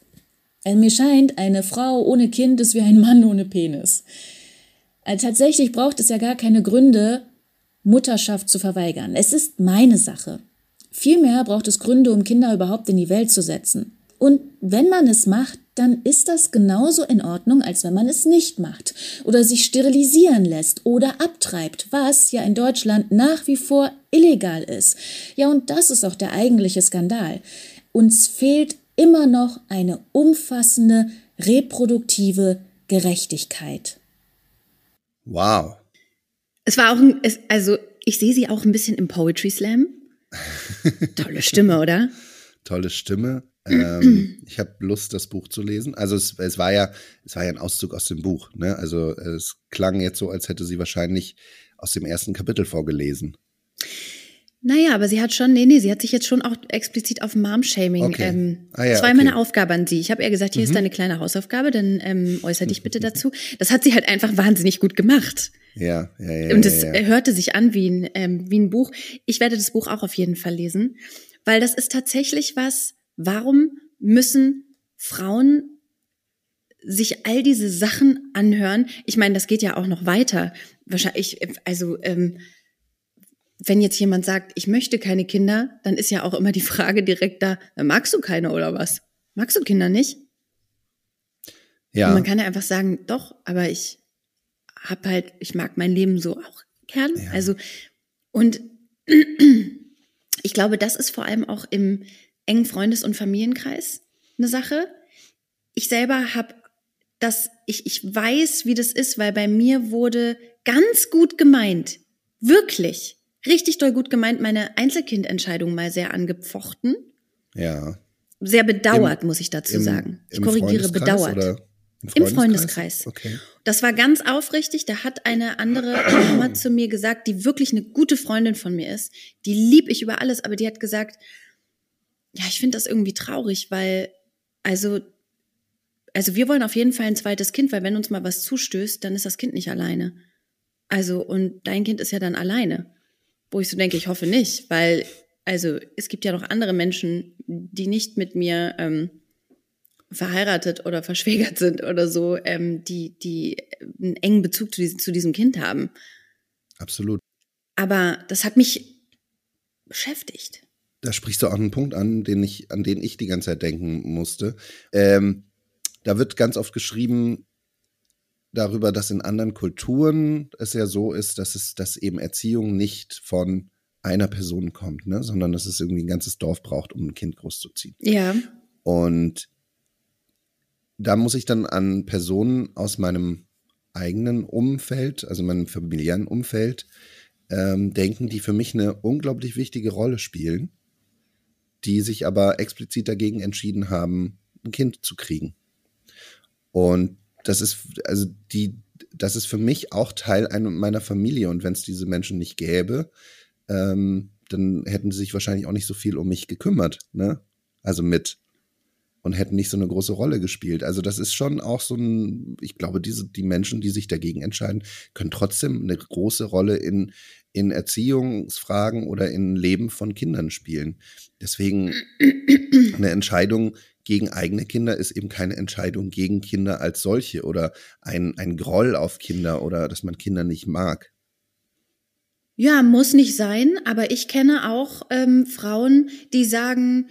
Äh, mir scheint, eine Frau ohne Kind ist wie ein Mann ohne Penis. Äh, tatsächlich braucht es ja gar keine Gründe, Mutterschaft zu verweigern. Es ist meine Sache. Vielmehr braucht es Gründe, um Kinder überhaupt in die Welt zu setzen. Und wenn man es macht, dann ist das genauso in Ordnung, als wenn man es nicht macht oder sich sterilisieren lässt oder abtreibt, was ja in Deutschland nach wie vor illegal ist. Ja, und das ist auch der eigentliche Skandal. Uns fehlt immer noch eine umfassende reproduktive Gerechtigkeit. Wow. Es war auch ein, es, also ich sehe sie auch ein bisschen im Poetry Slam. Tolle Stimme, oder? Tolle Stimme. Ähm, ich habe Lust, das Buch zu lesen. Also es, es war ja, es war ja ein Auszug aus dem Buch. Ne? Also es klang jetzt so, als hätte sie wahrscheinlich aus dem ersten Kapitel vorgelesen. Naja, aber sie hat schon, nee, nee, sie hat sich jetzt schon auch explizit auf Mom-Shaming. Okay. Ähm, ah, ja, das war okay. meine Aufgabe an sie. Ich habe ihr gesagt, hier mhm. ist deine kleine Hausaufgabe, dann ähm, äußere dich bitte dazu. Das hat sie halt einfach wahnsinnig gut gemacht. Ja, ja, ja. Und es ja, ja. hörte sich an wie ein, ähm, wie ein Buch. Ich werde das Buch auch auf jeden Fall lesen, weil das ist tatsächlich was, Warum müssen Frauen sich all diese Sachen anhören? Ich meine, das geht ja auch noch weiter. Wahrscheinlich, also ähm, wenn jetzt jemand sagt, ich möchte keine Kinder, dann ist ja auch immer die Frage direkt da, magst du keine oder was? Magst du Kinder nicht? Ja. Und man kann ja einfach sagen, doch, aber ich hab halt, ich mag mein Leben so auch gern. Ja. Also, und ich glaube, das ist vor allem auch im, engen Freundes- und Familienkreis eine Sache. Ich selber habe das, ich, ich weiß, wie das ist, weil bei mir wurde ganz gut gemeint, wirklich, richtig doll gut gemeint, meine Einzelkindentscheidung mal sehr angepfochten. Ja. Sehr bedauert, Im, muss ich dazu im, sagen. Ich korrigiere, bedauert. Oder? Im Freundeskreis? Im Freundeskreis. Okay. Das war ganz aufrichtig. Da hat eine andere Mama zu mir gesagt, die wirklich eine gute Freundin von mir ist. Die lieb ich über alles, aber die hat gesagt, ja, ich finde das irgendwie traurig, weil, also, also wir wollen auf jeden Fall ein zweites Kind, weil wenn uns mal was zustößt, dann ist das Kind nicht alleine. Also, und dein Kind ist ja dann alleine. Wo ich so denke, ich hoffe nicht, weil, also, es gibt ja noch andere Menschen, die nicht mit mir ähm, verheiratet oder verschwägert sind oder so, ähm, die, die einen engen Bezug zu, diesem, zu diesem Kind haben. Absolut. Aber das hat mich beschäftigt da sprichst du auch einen Punkt an, den ich, an den ich die ganze Zeit denken musste. Ähm, da wird ganz oft geschrieben darüber, dass in anderen Kulturen es ja so ist, dass es, dass eben Erziehung nicht von einer Person kommt, ne, sondern dass es irgendwie ein ganzes Dorf braucht, um ein Kind großzuziehen. Ja. Und da muss ich dann an Personen aus meinem eigenen Umfeld, also meinem familiären Umfeld, ähm, denken, die für mich eine unglaublich wichtige Rolle spielen die sich aber explizit dagegen entschieden haben, ein Kind zu kriegen. Und das ist, also die, das ist für mich auch Teil einer meiner Familie. Und wenn es diese Menschen nicht gäbe, ähm, dann hätten sie sich wahrscheinlich auch nicht so viel um mich gekümmert, ne? Also mit und hätten nicht so eine große Rolle gespielt. Also das ist schon auch so ein, ich glaube, diese, die Menschen, die sich dagegen entscheiden, können trotzdem eine große Rolle in, in Erziehungsfragen oder in Leben von Kindern spielen. Deswegen eine Entscheidung gegen eigene Kinder ist eben keine Entscheidung gegen Kinder als solche oder ein, ein Groll auf Kinder oder dass man Kinder nicht mag. Ja, muss nicht sein, aber ich kenne auch ähm, Frauen, die sagen,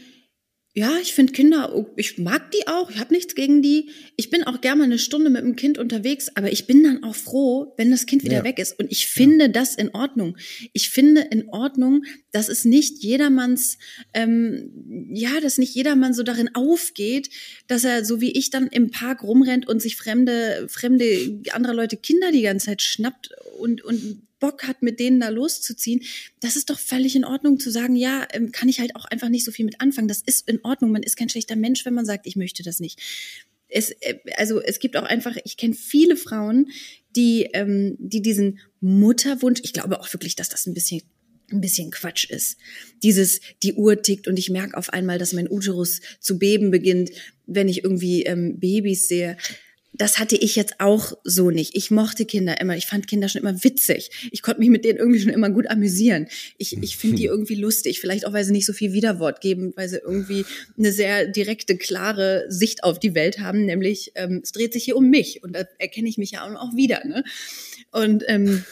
ja, ich finde Kinder, ich mag die auch, ich habe nichts gegen die. Ich bin auch gerne mal eine Stunde mit dem Kind unterwegs, aber ich bin dann auch froh, wenn das Kind wieder ja. weg ist. Und ich finde ja. das in Ordnung. Ich finde in Ordnung, dass es nicht jedermanns, ähm, ja, dass nicht jedermann so darin aufgeht, dass er so wie ich dann im Park rumrennt und sich fremde, fremde andere Leute Kinder die ganze Zeit schnappt und, und Bock hat, mit denen da loszuziehen, das ist doch völlig in Ordnung zu sagen, ja, ähm, kann ich halt auch einfach nicht so viel mit anfangen. Das ist in Ordnung. Man ist kein schlechter Mensch, wenn man sagt, ich möchte das nicht. Es, äh, also es gibt auch einfach, ich kenne viele Frauen, die, ähm, die diesen Mutterwunsch, ich glaube auch wirklich, dass das ein bisschen ein bisschen Quatsch ist. Dieses, die Uhr tickt und ich merke auf einmal, dass mein Uterus zu beben beginnt, wenn ich irgendwie ähm, Babys sehe das hatte ich jetzt auch so nicht. Ich mochte Kinder immer. Ich fand Kinder schon immer witzig. Ich konnte mich mit denen irgendwie schon immer gut amüsieren. Ich, ich finde die irgendwie lustig. Vielleicht auch, weil sie nicht so viel Widerwort geben, weil sie irgendwie eine sehr direkte, klare Sicht auf die Welt haben. Nämlich, ähm, es dreht sich hier um mich. Und da erkenne ich mich ja auch wieder. Ne? Und ähm,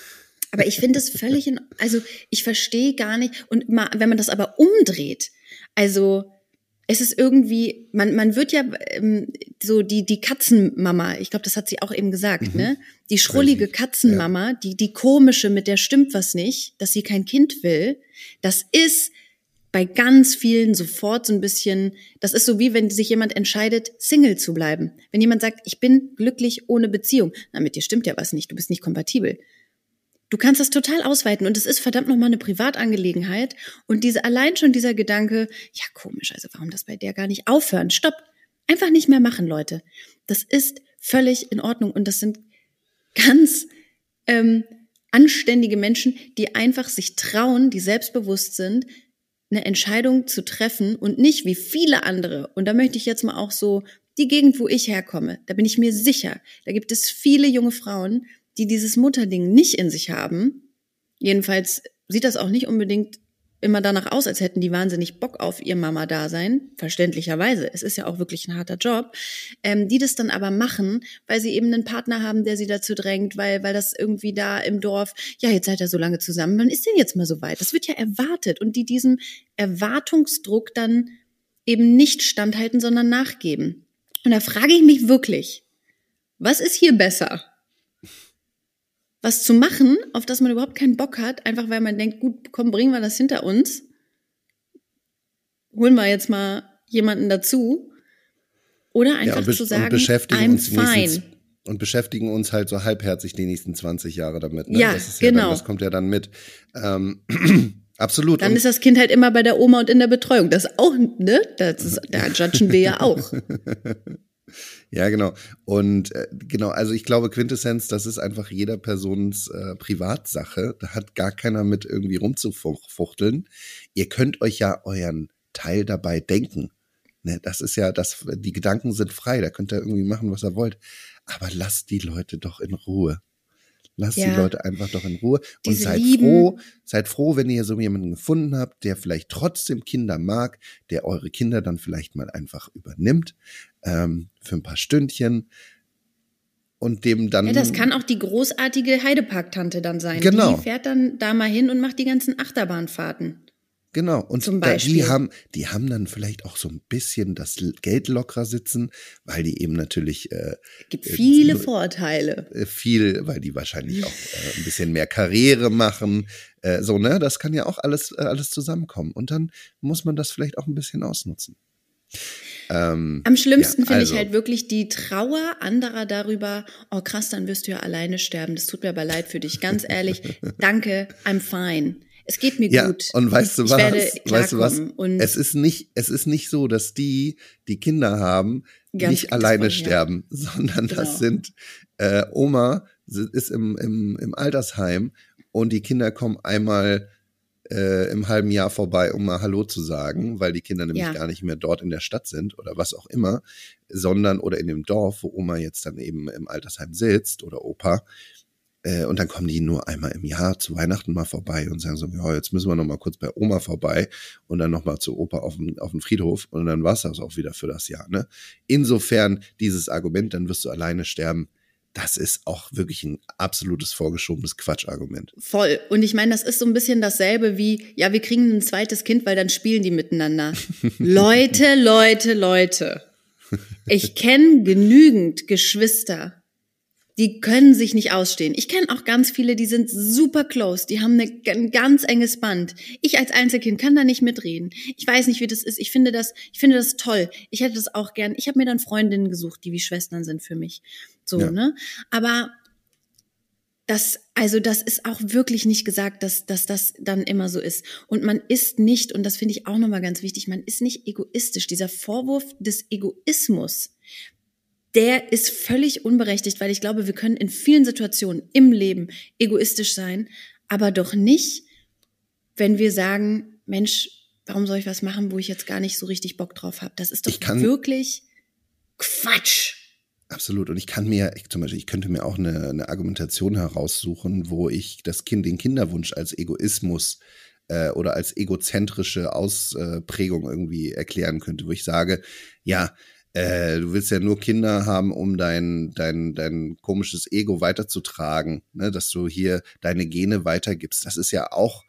aber ich finde es völlig in, also ich verstehe gar nicht. Und mal, wenn man das aber umdreht, also es ist irgendwie, man, man wird ja ähm, so die, die Katzenmama, ich glaube, das hat sie auch eben gesagt, mhm. ne? Die schrullige Katzenmama, ja. die, die komische, mit der stimmt was nicht, dass sie kein Kind will, das ist bei ganz vielen sofort so ein bisschen, das ist so wie wenn sich jemand entscheidet, Single zu bleiben. Wenn jemand sagt, ich bin glücklich ohne Beziehung, na, mit dir stimmt ja was nicht, du bist nicht kompatibel. Du kannst das total ausweiten und es ist verdammt nochmal eine Privatangelegenheit. Und diese, allein schon dieser Gedanke, ja komisch, also warum das bei der gar nicht aufhören? Stopp! Einfach nicht mehr machen, Leute. Das ist völlig in Ordnung und das sind ganz ähm, anständige Menschen, die einfach sich trauen, die selbstbewusst sind, eine Entscheidung zu treffen und nicht wie viele andere. Und da möchte ich jetzt mal auch so die Gegend, wo ich herkomme, da bin ich mir sicher, da gibt es viele junge Frauen, die dieses Mutterding nicht in sich haben, jedenfalls sieht das auch nicht unbedingt immer danach aus, als hätten die wahnsinnig Bock auf ihr Mama-Dasein, verständlicherweise, es ist ja auch wirklich ein harter Job, ähm, die das dann aber machen, weil sie eben einen Partner haben, der sie dazu drängt, weil, weil das irgendwie da im Dorf, ja, jetzt seid ihr so lange zusammen, wann ist denn jetzt mal so weit? Das wird ja erwartet und die diesem Erwartungsdruck dann eben nicht standhalten, sondern nachgeben. Und da frage ich mich wirklich, was ist hier besser? Was zu machen, auf das man überhaupt keinen Bock hat, einfach weil man denkt, gut, komm, bringen wir das hinter uns. Holen wir jetzt mal jemanden dazu. Oder einfach ja, zu sagen, I'm uns fine. Und beschäftigen uns halt so halbherzig die nächsten 20 Jahre damit. Ne? Ja, das genau. Ja dann, das kommt ja dann mit. Ähm, absolut. Dann und ist das Kind halt immer bei der Oma und in der Betreuung. Das auch, ne? Das ist, da judgen wir ja auch. Ja, genau. Und äh, genau, also ich glaube, Quintessenz, das ist einfach jeder Persons äh, Privatsache. Da hat gar keiner mit irgendwie rumzufuchteln. Ihr könnt euch ja euren Teil dabei denken. Ne, das ist ja, das, die Gedanken sind frei, da könnt ihr irgendwie machen, was ihr wollt. Aber lasst die Leute doch in Ruhe. Lasst ja. die Leute einfach doch in Ruhe und Diese seid Lieben. froh, seid froh, wenn ihr so jemanden gefunden habt, der vielleicht trotzdem Kinder mag, der eure Kinder dann vielleicht mal einfach übernimmt ähm, für ein paar Stündchen und dem dann. Ja, das kann auch die großartige Heideparktante dann sein. Genau. Die fährt dann da mal hin und macht die ganzen Achterbahnfahrten. Genau. Und Zum Beispiel. die haben, die haben dann vielleicht auch so ein bisschen das Geld lockerer sitzen, weil die eben natürlich. Äh, gibt viele äh, Vorteile. Äh, viel, weil die wahrscheinlich auch äh, ein bisschen mehr Karriere machen. Äh, so, ne? Das kann ja auch alles, äh, alles zusammenkommen. Und dann muss man das vielleicht auch ein bisschen ausnutzen. Ähm, Am schlimmsten ja, finde also. ich halt wirklich die Trauer anderer darüber, oh krass, dann wirst du ja alleine sterben. Das tut mir aber leid für dich. Ganz ehrlich, danke, I'm fine. Es geht mir Ja, gut. und weißt du was? Weißt du was? Und Es ist nicht, es ist nicht so, dass die, die Kinder haben, Ganz nicht alleine ja. sterben, sondern das Genau. sind äh, Oma ist im, im, im Altersheim und die Kinder kommen einmal äh, im halben Jahr vorbei, um mal Hallo zu sagen, weil die Kinder nämlich Ja. gar nicht mehr dort in der Stadt sind oder was auch immer, sondern oder in dem Dorf, wo Oma jetzt dann eben im Altersheim sitzt oder Opa. Äh, und dann kommen die nur einmal im Jahr zu Weihnachten mal vorbei und sagen so, ja, jetzt müssen wir noch mal kurz bei Oma vorbei und dann noch mal zu Opa auf den, auf den Friedhof und dann war's das auch wieder für das Jahr. Ne? Insofern dieses Argument, dann wirst du alleine sterben, das ist auch wirklich ein absolutes vorgeschobenes Quatschargument. Voll. Und ich meine, das ist so ein bisschen dasselbe wie, ja, wir kriegen ein zweites Kind, weil dann spielen die miteinander. Leute, Leute, Leute. Ich kenne genügend Geschwister, die können sich nicht ausstehen. Ich kenne auch ganz viele, die sind super close, die haben eine, ein ganz enges Band. Ich als Einzelkind kann da nicht mitreden. Ich weiß nicht, wie das ist. Ich finde das, ich finde das toll. Ich hätte das auch gern. Ich habe mir dann Freundinnen gesucht, die wie Schwestern sind für mich. So, Ja. ne? Aber das, also das ist auch wirklich nicht gesagt, dass, dass das dann immer so ist. Und man ist nicht, und das finde ich auch nochmal ganz wichtig, man ist nicht egoistisch. Dieser Vorwurf des Egoismus, der ist völlig unberechtigt, weil ich glaube, wir können in vielen Situationen im Leben egoistisch sein, aber doch nicht, wenn wir sagen, Mensch, warum soll ich was machen, wo ich jetzt gar nicht so richtig Bock drauf habe? Das ist doch wirklich Quatsch. Absolut. Und ich kann mir, ich, zum Beispiel, ich könnte mir auch eine, eine Argumentation heraussuchen, wo ich das Kind, den Kinderwunsch als Egoismus äh, oder als egozentrische Ausprägung irgendwie erklären könnte, wo ich sage, ja, äh, du willst ja nur Kinder haben, um dein, dein, dein komisches Ego weiterzutragen, ne? dass du hier deine Gene weitergibst. Das ist ja auch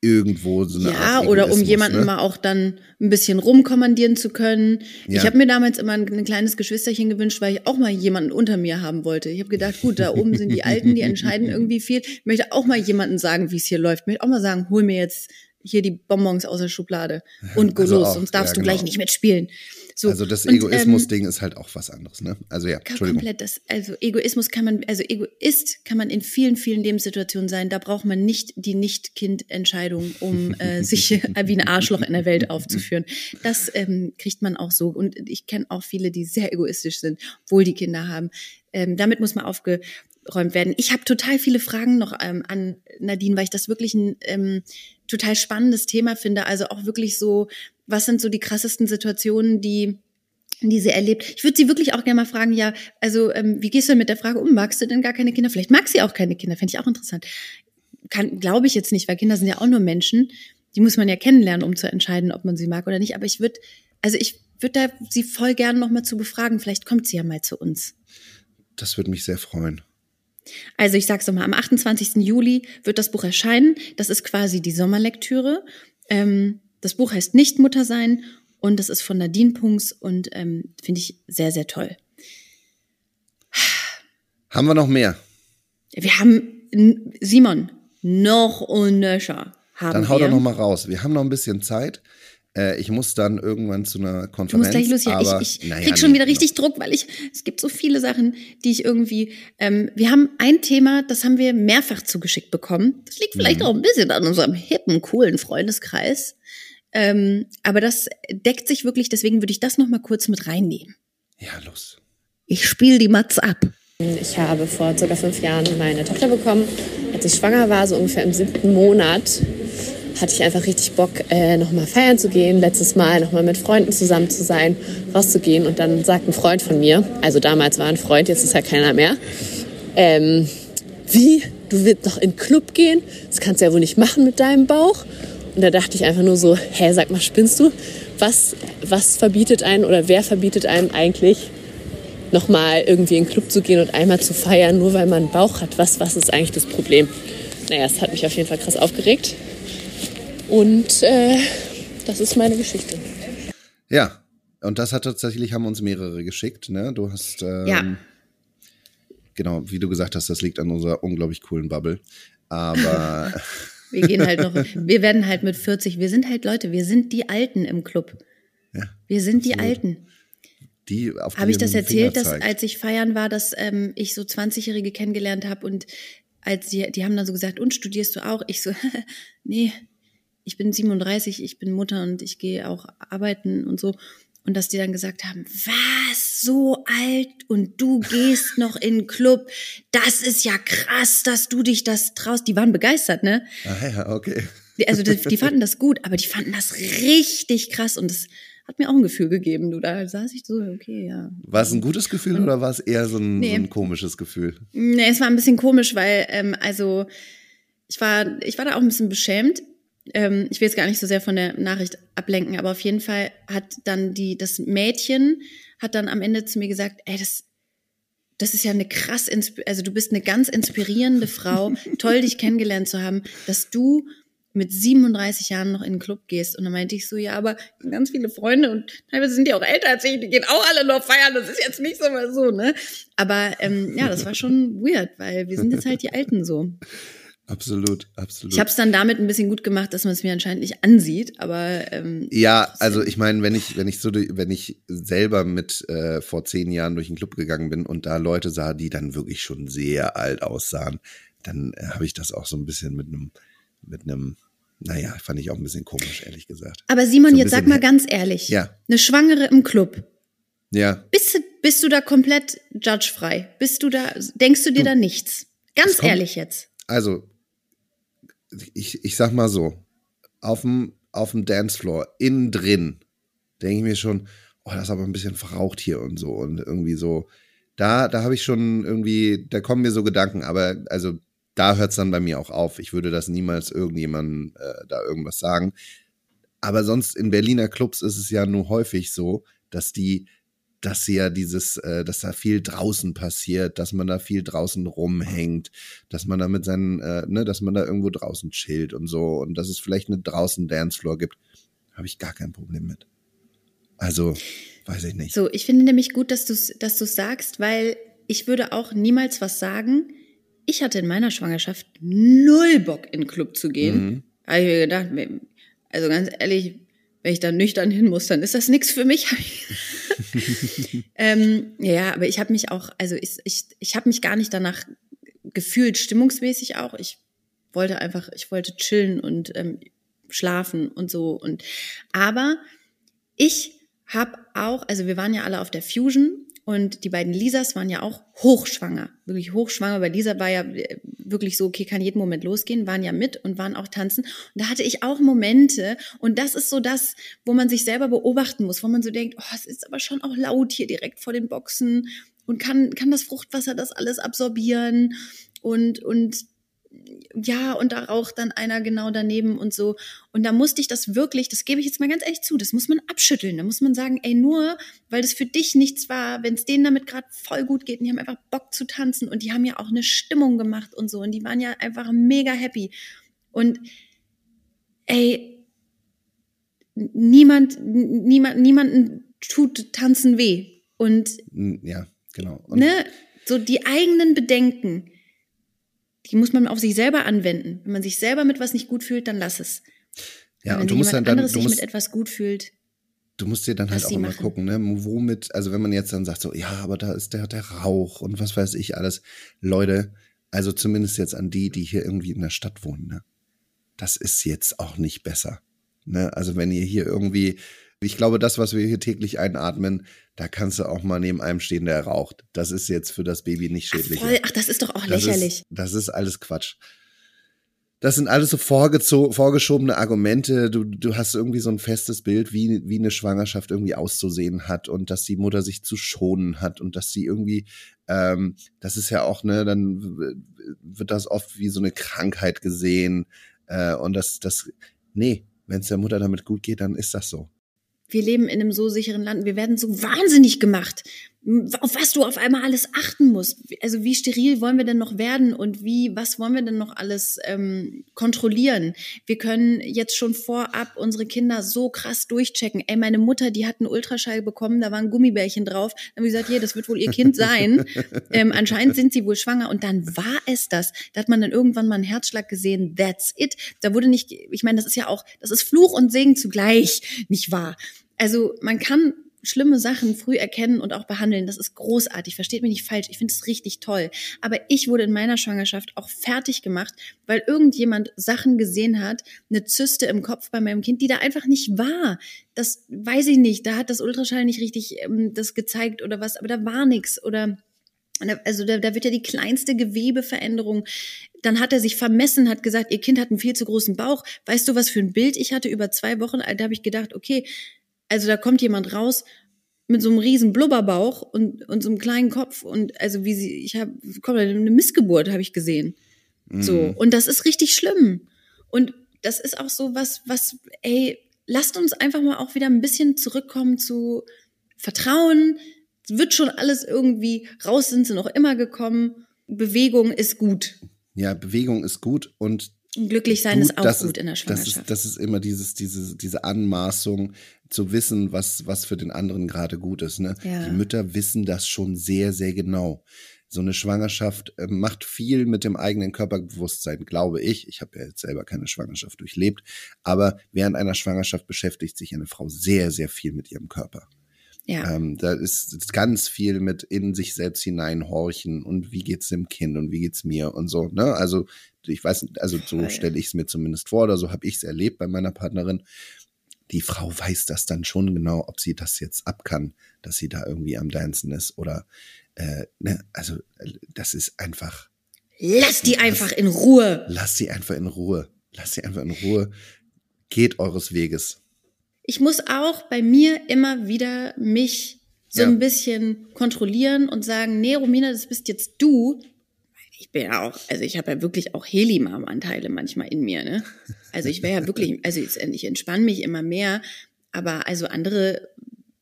irgendwo so eine Ja, Art oder um jemanden ne? mal auch dann ein bisschen rumkommandieren zu können. Ja. Ich habe mir damals immer ein, ein kleines Geschwisterchen gewünscht, weil ich auch mal jemanden unter mir haben wollte. Ich habe gedacht, gut, da oben sind die Alten, die entscheiden irgendwie viel. Ich möchte auch mal jemandem sagen, wie es hier läuft. Ich möchte auch mal sagen, hol mir jetzt hier die Bonbons aus der Schublade und go Also los, auch, sonst darfst ja, du gleich genau. nicht mitspielen. So, Also das ähm, Egoismus-Ding ist halt auch was anderes, ne? Also ja, Entschuldigung. Komplett das, also Egoismus kann man, also Egoist kann man in vielen, vielen Lebenssituationen sein. Da braucht man nicht die Nicht-Kind-Entscheidung, um äh, sich wie ein Arschloch in der Welt aufzuführen. Das ähm, kriegt man auch so. Und ich kenne auch viele, die sehr egoistisch sind, obwohl die Kinder haben. Ähm, damit muss man aufgeräumt werden. Ich habe total viele Fragen noch ähm, an Nadine, weil ich das wirklich ein ähm, total spannendes Thema finde. Also auch wirklich so, was sind so die krassesten Situationen, die die sie erlebt. Ich würde sie wirklich auch gerne mal fragen, ja, also ähm, wie gehst du denn mit der Frage um, magst du denn gar keine Kinder? Vielleicht mag sie auch keine Kinder, fände ich auch interessant. Glaube ich jetzt nicht, weil Kinder sind ja auch nur Menschen. Die muss man ja kennenlernen, um zu entscheiden, ob man sie mag oder nicht. Aber ich würde, also ich würde da sie voll gerne noch mal zu befragen. Vielleicht kommt sie ja mal zu uns. Das würde mich sehr freuen. Also ich sag's nochmal, am 28. Juli wird das Buch erscheinen. Das ist quasi die Sommerlektüre. Ähm, das Buch heißt Nicht Mutter sein und das ist von Nadine Punks und ähm, finde ich sehr, sehr toll. Haben wir noch mehr? Wir haben, Simon, noch und nöcher haben Dann hau wir. doch noch mal raus. Wir haben noch ein bisschen Zeit. Äh, ich muss dann irgendwann zu einer Du Konferenz. musst gleich los, ja. aber, Ich, ich naja, krieg schon nee, wieder richtig Druck, weil ich, es gibt so viele Sachen, die ich irgendwie, ähm, wir haben ein Thema, das haben wir mehrfach zugeschickt bekommen. Das liegt Mhm. vielleicht auch ein bisschen an unserem hippen, coolen Freundeskreis. Ähm, aber das deckt sich wirklich, deswegen würde ich das noch mal kurz mit reinnehmen. Ja, los. Ich spiele die Matz ab. Ich habe vor circa fünf Jahren meine Tochter bekommen. Als ich schwanger war, so ungefähr im siebten Monat, hatte ich einfach richtig Bock, äh, nochmal feiern zu gehen. Letztes Mal nochmal mit Freunden zusammen zu sein, rauszugehen. Und dann sagt ein Freund von mir, also damals war ein Freund, jetzt ist ja keiner mehr, ähm, wie, du willst noch in den Club gehen? Das kannst du ja wohl nicht machen mit deinem Bauch. Und da dachte ich einfach nur so, hä, sag mal, spinnst du? Was, was verbietet einen oder wer verbietet einem eigentlich, nochmal irgendwie in den Club zu gehen und einmal zu feiern, nur weil man einen Bauch hat. Was, was ist eigentlich das Problem? Naja, es hat mich auf jeden Fall krass aufgeregt. Und äh, das ist meine Geschichte. Ja, und das hat tatsächlich, haben uns mehrere geschickt. Ne? Du hast, ähm, Ja. genau, wie du gesagt hast, das liegt an unserer unglaublich coolen Bubble. Aber Wir gehen halt noch, wir werden halt mit 40, wir sind halt Leute, wir sind die Alten im Club. ja, Wir sind die Absolut. Alten. die auf Habe ich die das er erzählt, dass als ich feiern war, dass ähm, ich so 20-Jährige kennengelernt habe und als die, die haben dann so gesagt, und studierst du auch? Ich so, nee, ich bin 37, ich bin Mutter und ich gehe auch arbeiten und so. Und dass die dann gesagt haben, was, so alt und du gehst noch in den Club, das ist ja krass, dass du dich das traust. Die waren begeistert, ne? Ah ja, okay. Also die, die fanden das gut, aber die fanden das richtig krass und das hat mir auch ein Gefühl gegeben. Du, da saß ich so, okay, ja. War es ein gutes Gefühl oder war es eher so ein, Nee. so ein komisches Gefühl? Nee, es war ein bisschen komisch, weil, ähm, also, ich war, ich war da auch ein bisschen beschämt. Ähm, ich will jetzt gar nicht so sehr von der Nachricht ablenken, aber auf jeden Fall hat dann die, das Mädchen hat dann am Ende zu mir gesagt, ey, das, das ist ja eine krass, also du bist eine ganz inspirierende Frau, toll dich kennengelernt zu haben, dass du mit 37 Jahren noch in den Club gehst. Und dann meinte ich so, ja, aber ganz viele Freunde und teilweise sind die auch älter als ich, die gehen auch alle noch feiern. Das ist jetzt nicht so mal so, ne? Aber ähm, ja, das war schon weird, weil wir sind jetzt halt die Alten so. Absolut, absolut. Ich habe es dann damit ein bisschen gut gemacht, dass man es mir anscheinend nicht ansieht, aber ähm, Ja, also ich meine, wenn ich, wenn ich so, wenn ich selber mit äh, vor zehn Jahren durch den Club gegangen bin und da Leute sah, die dann wirklich schon sehr alt aussahen, dann äh, habe ich das auch so ein bisschen mit einem, mit einem, naja, fand ich auch ein bisschen komisch, ehrlich gesagt. aber Simon, So jetzt sag mal ganz ehrlich, Ja. eine Schwangere im Club, Ja, bist du, bist du da komplett judgefrei? Bist du da, denkst du dir da nichts? Ganz ehrlich jetzt. also ich, ich sag mal so, auf dem, auf dem Dancefloor, innen drin, denke ich mir schon, oh, das ist aber ein bisschen verraucht hier und so und irgendwie so. Da, da habe ich schon irgendwie, da kommen mir so Gedanken, aber also da hört es dann bei mir auch auf. Ich würde das niemals irgendjemandem äh, da irgendwas sagen. Aber sonst in Berliner Clubs ist es ja nur häufig so, dass die, dass sie ja dieses, äh, dass da viel draußen passiert, dass man da viel draußen rumhängt, dass man da mit seinen, äh, ne, dass man da irgendwo draußen chillt und so und dass es vielleicht eine draußen Dancefloor gibt, habe ich gar kein Problem mit. Also, weiß ich nicht. So, ich finde nämlich gut, dass du es dass du's sagst, weil ich würde auch niemals was sagen. Ich hatte in meiner Schwangerschaft null Bock, in den Club zu gehen. Mhm. Habe ich mir gedacht, also ganz ehrlich, wenn ich da nüchtern hin muss, dann ist das nichts für mich. ähm, ja, aber ich habe mich auch, also ich, ich, ich habe mich gar nicht danach gefühlt, stimmungsmäßig auch. Ich wollte einfach, ich wollte chillen und ähm, schlafen und so. Und aber ich habe auch, also wir waren ja alle auf der Fusion und die beiden Lisas waren ja auch hochschwanger, wirklich hochschwanger. Bei Lisa war ja äh, wirklich so, okay, kann jeden Moment losgehen, waren ja mit und waren auch tanzen. Und da hatte ich auch Momente und das ist so das, wo man sich selber beobachten muss, wo man so denkt, oh, es ist aber schon auch laut hier direkt vor den Boxen und kann, kann das Fruchtwasser das alles absorbieren und, und ja, und da raucht dann einer genau daneben und so. Und da musste ich das wirklich, das gebe ich jetzt mal ganz ehrlich zu, das muss man abschütteln. Da muss man sagen, ey, nur weil das für dich nichts war, wenn es denen damit gerade voll gut geht und die haben einfach Bock zu tanzen und die haben ja auch eine Stimmung gemacht und so und die waren ja einfach mega happy. Und ey, niemand, niemand, niemanden tut tanzen weh. Und Ja, genau. Und ne, so die eigenen Bedenken, die muss man auf sich selber anwenden. Wenn man sich selber mit was nicht gut fühlt, dann lass es. ja, wenn und du musst dann, dann du sich musst, mit etwas gut fühlt, du musst dir dann halt auch machen. gucken, ne, womit, also wenn man jetzt dann sagt so, ja, aber da ist der, der Rauch und was weiß ich alles. Leute, also zumindest jetzt an die, die hier irgendwie in der Stadt wohnen, ne, das ist jetzt auch nicht besser. Ne? Also wenn ihr hier irgendwie, ich glaube, das, was wir hier täglich einatmen, da kannst du auch mal neben einem stehen, der raucht. Das ist jetzt für das Baby nicht ach, schädlich. voll, ach, das ist doch auch Das lächerlich. Ist, das ist alles Quatsch. Das sind alles so vorgeschobene Argumente. Du, du hast irgendwie so ein festes Bild, wie, wie eine Schwangerschaft irgendwie auszusehen hat und dass die Mutter sich zu schonen hat und dass sie irgendwie, ähm, das ist ja auch, ne, dann wird das oft wie so eine Krankheit gesehen. Äh, und das, das, nee, wenn es der Mutter damit gut geht, dann ist das so. Wir leben in einem so sicheren Land. Wir werden so wahnsinnig gemacht, auf was du auf einmal alles achten musst. Also wie steril wollen wir denn noch werden und wie, was wollen wir denn noch alles ähm, kontrollieren? Wir können jetzt schon vorab unsere Kinder so krass durchchecken. Ey, meine Mutter, die hat einen Ultraschall bekommen, da war ein Gummibärchen drauf. Dann haben wir gesagt, ja, das wird wohl ihr Kind sein. ähm, anscheinend sind sie wohl schwanger und dann war es das. Da hat man dann irgendwann mal einen Herzschlag gesehen. That's it. Da wurde nicht, ich meine, das ist ja auch, das ist Fluch und Segen zugleich, nicht wahr? Also man kann schlimme Sachen früh erkennen und auch behandeln, das ist großartig. Versteht mich nicht falsch. Ich finde es richtig toll. Aber ich wurde in meiner Schwangerschaft auch fertig gemacht, weil irgendjemand Sachen gesehen hat, eine Zyste im Kopf bei meinem Kind, die da einfach nicht war. Das weiß ich nicht. Da hat das Ultraschall nicht richtig ähm, das gezeigt oder was, aber da war nichts oder also da, da wird ja die kleinste Gewebeveränderung. Dann hat er sich vermessen, hat gesagt, ihr Kind hat einen viel zu großen Bauch. Weißt du, was für ein Bild ich hatte über zwei Wochen? Da habe ich gedacht, okay, also da kommt jemand raus mit so einem riesen Blubberbauch und, und so einem kleinen Kopf und also wie sie, ich habe, komm, eine Missgeburt habe ich gesehen. Mhm. So und das ist richtig schlimm. Und das ist auch so was, was, ey, lasst uns einfach mal auch wieder ein bisschen zurückkommen zu Vertrauen, wird schon alles irgendwie, raus sind sie noch immer gekommen. Bewegung ist gut. Ja, Bewegung ist gut und glücklich sein ist auch gut ist, in der Schwangerschaft. Das ist, das ist immer dieses, diese, diese Anmaßung zu wissen, was, was für den anderen gerade gut ist. Ne? Ja. Die Mütter wissen das schon sehr, sehr genau. So eine Schwangerschaft äh, macht viel mit dem eigenen Körperbewusstsein, glaube ich. Ich habe ja jetzt selber keine Schwangerschaft durchlebt, aber während einer Schwangerschaft beschäftigt sich eine Frau sehr, sehr viel mit ihrem Körper. Ja. Ähm, da ist ganz viel mit in sich selbst hineinhorchen und wie geht's dem Kind und wie geht's mir und so. Ne? Also ich weiß, also so stelle ich es mir zumindest vor oder so habe ich es erlebt bei meiner Partnerin. Die Frau weiß das dann schon genau, ob sie das jetzt ab kann, dass sie da irgendwie am Dancen ist oder äh, ne? also das ist einfach. Lass die einfach in Ruhe. Lass sie einfach in Ruhe. Lass sie einfach in Ruhe. Geht eures Weges ich muss auch bei mir immer wieder mich so ja. ein bisschen kontrollieren und sagen, nee, Romina, das bist jetzt du. Ich bin ja auch, also ich habe ja wirklich auch Helimam-Anteile manchmal in mir, ne? Also ich wäre ja wirklich, also ich entspanne mich immer mehr, aber also andere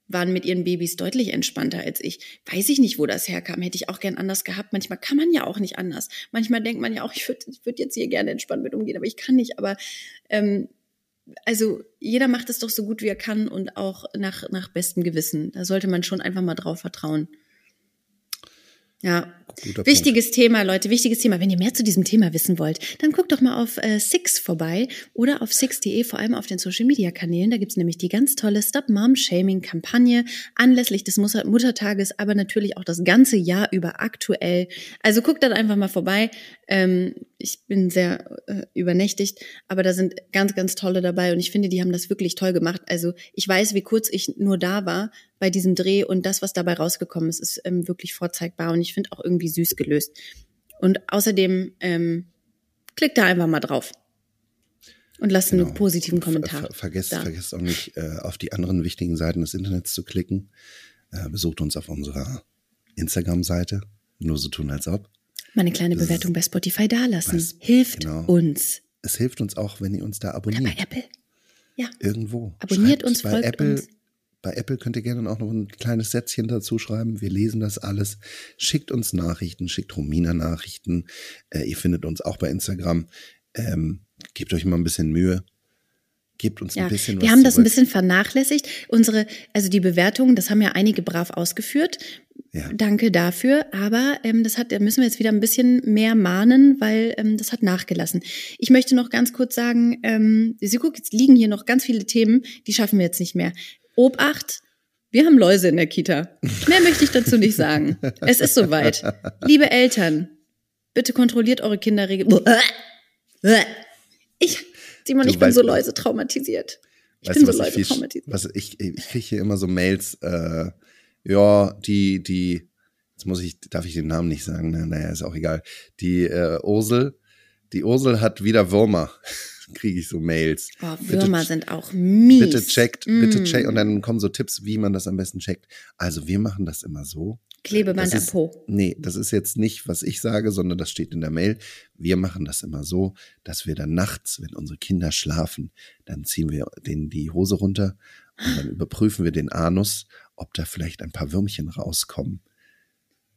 waren mit ihren Babys deutlich entspannter als ich. Weiß ich nicht, wo das herkam. Hätte ich auch gern anders gehabt. Manchmal kann man ja auch nicht anders. Manchmal denkt man ja auch, ich würde ich würd jetzt hier gerne entspannt mit umgehen, aber ich kann nicht. Aber ähm, also jeder macht es doch so gut wie er kann und auch nach, nach bestem Gewissen. Da sollte man schon einfach mal drauf vertrauen. Ja, wichtiges Punkt. Thema, Leute, wichtiges Thema. Wenn ihr mehr zu diesem Thema wissen wollt, dann guckt doch mal auf äh, Six vorbei oder auf Six.de, vor allem auf den Social Media Kanälen. Da gibt's nämlich die ganz tolle Stop Mom Shaming Kampagne anlässlich des Muttertages, aber natürlich auch das ganze Jahr über aktuell. Also guckt dann einfach mal vorbei. Ähm, ich bin sehr äh, übernächtigt, aber da sind ganz, ganz tolle dabei und ich finde, die haben das wirklich toll gemacht. Also ich weiß, wie kurz ich nur da war bei diesem Dreh und das, was dabei rausgekommen ist, ist ähm, wirklich vorzeigbar und ich finde auch irgendwie süß gelöst. Und außerdem ähm, klickt da einfach mal drauf und lasst genau. einen positiven Kommentar. Ver vergesst, da. vergesst auch nicht, äh, auf die anderen wichtigen Seiten des Internets zu klicken. Äh, besucht uns auf unserer Instagram-Seite. Nur so tun, als ob. Meine kleine das Bewertung bei Spotify dalassen. Was, hilft genau. uns. Es hilft uns auch, wenn ihr uns da abonniert. Oder bei Apple. Ja. Irgendwo. Abonniert Schreibt uns, bei folgt Apple, uns. Bei Apple könnt ihr gerne auch noch ein kleines Sätzchen dazu schreiben. Wir lesen das alles. Schickt uns Nachrichten, schickt Romina Nachrichten. Äh, ihr findet uns auch bei Instagram. Ähm, gebt euch mal ein bisschen Mühe. Gebt uns ja, ein bisschen was. Wir haben das ein bisschen vernachlässigt. Unsere, also die Bewertungen, das haben ja einige brav ausgeführt. Ja. Danke dafür. Aber ähm, das hat, da müssen wir jetzt wieder ein bisschen mehr mahnen, weil ähm, das hat nachgelassen. Ich möchte noch ganz kurz sagen, ähm, Sie gucken, jetzt liegen hier noch ganz viele Themen, die schaffen wir jetzt nicht mehr. Obacht, wir haben Läuse in der Kita. Mehr möchte ich dazu nicht sagen. Es ist soweit. Liebe Eltern, bitte kontrolliert eure Kinder regelmäßig. Ich, Simon, ich bin so Läuse traumatisiert. Ich weißt bin du, so Läuse ich, traumatisiert. Was, ich ich kriege hier immer so Mails, äh, ja, die, die, jetzt muss ich, darf ich den Namen nicht sagen, ne? naja, ist auch egal. Die äh, Ursel, die Ursel hat wieder Würmer kriege ich so Mails. Oh, Würmer bitte, sind auch mies. Bitte checkt, mm. bitte checkt. Und dann kommen so Tipps, wie man das am besten checkt. Also wir machen das immer so. Klebeband am Po. Nee, das ist jetzt nicht, was ich sage, sondern das steht in der Mail. Wir machen das immer so, dass wir dann nachts, wenn unsere Kinder schlafen, dann ziehen wir denen die Hose runter und dann überprüfen wir den Anus, ob da vielleicht ein paar Würmchen rauskommen.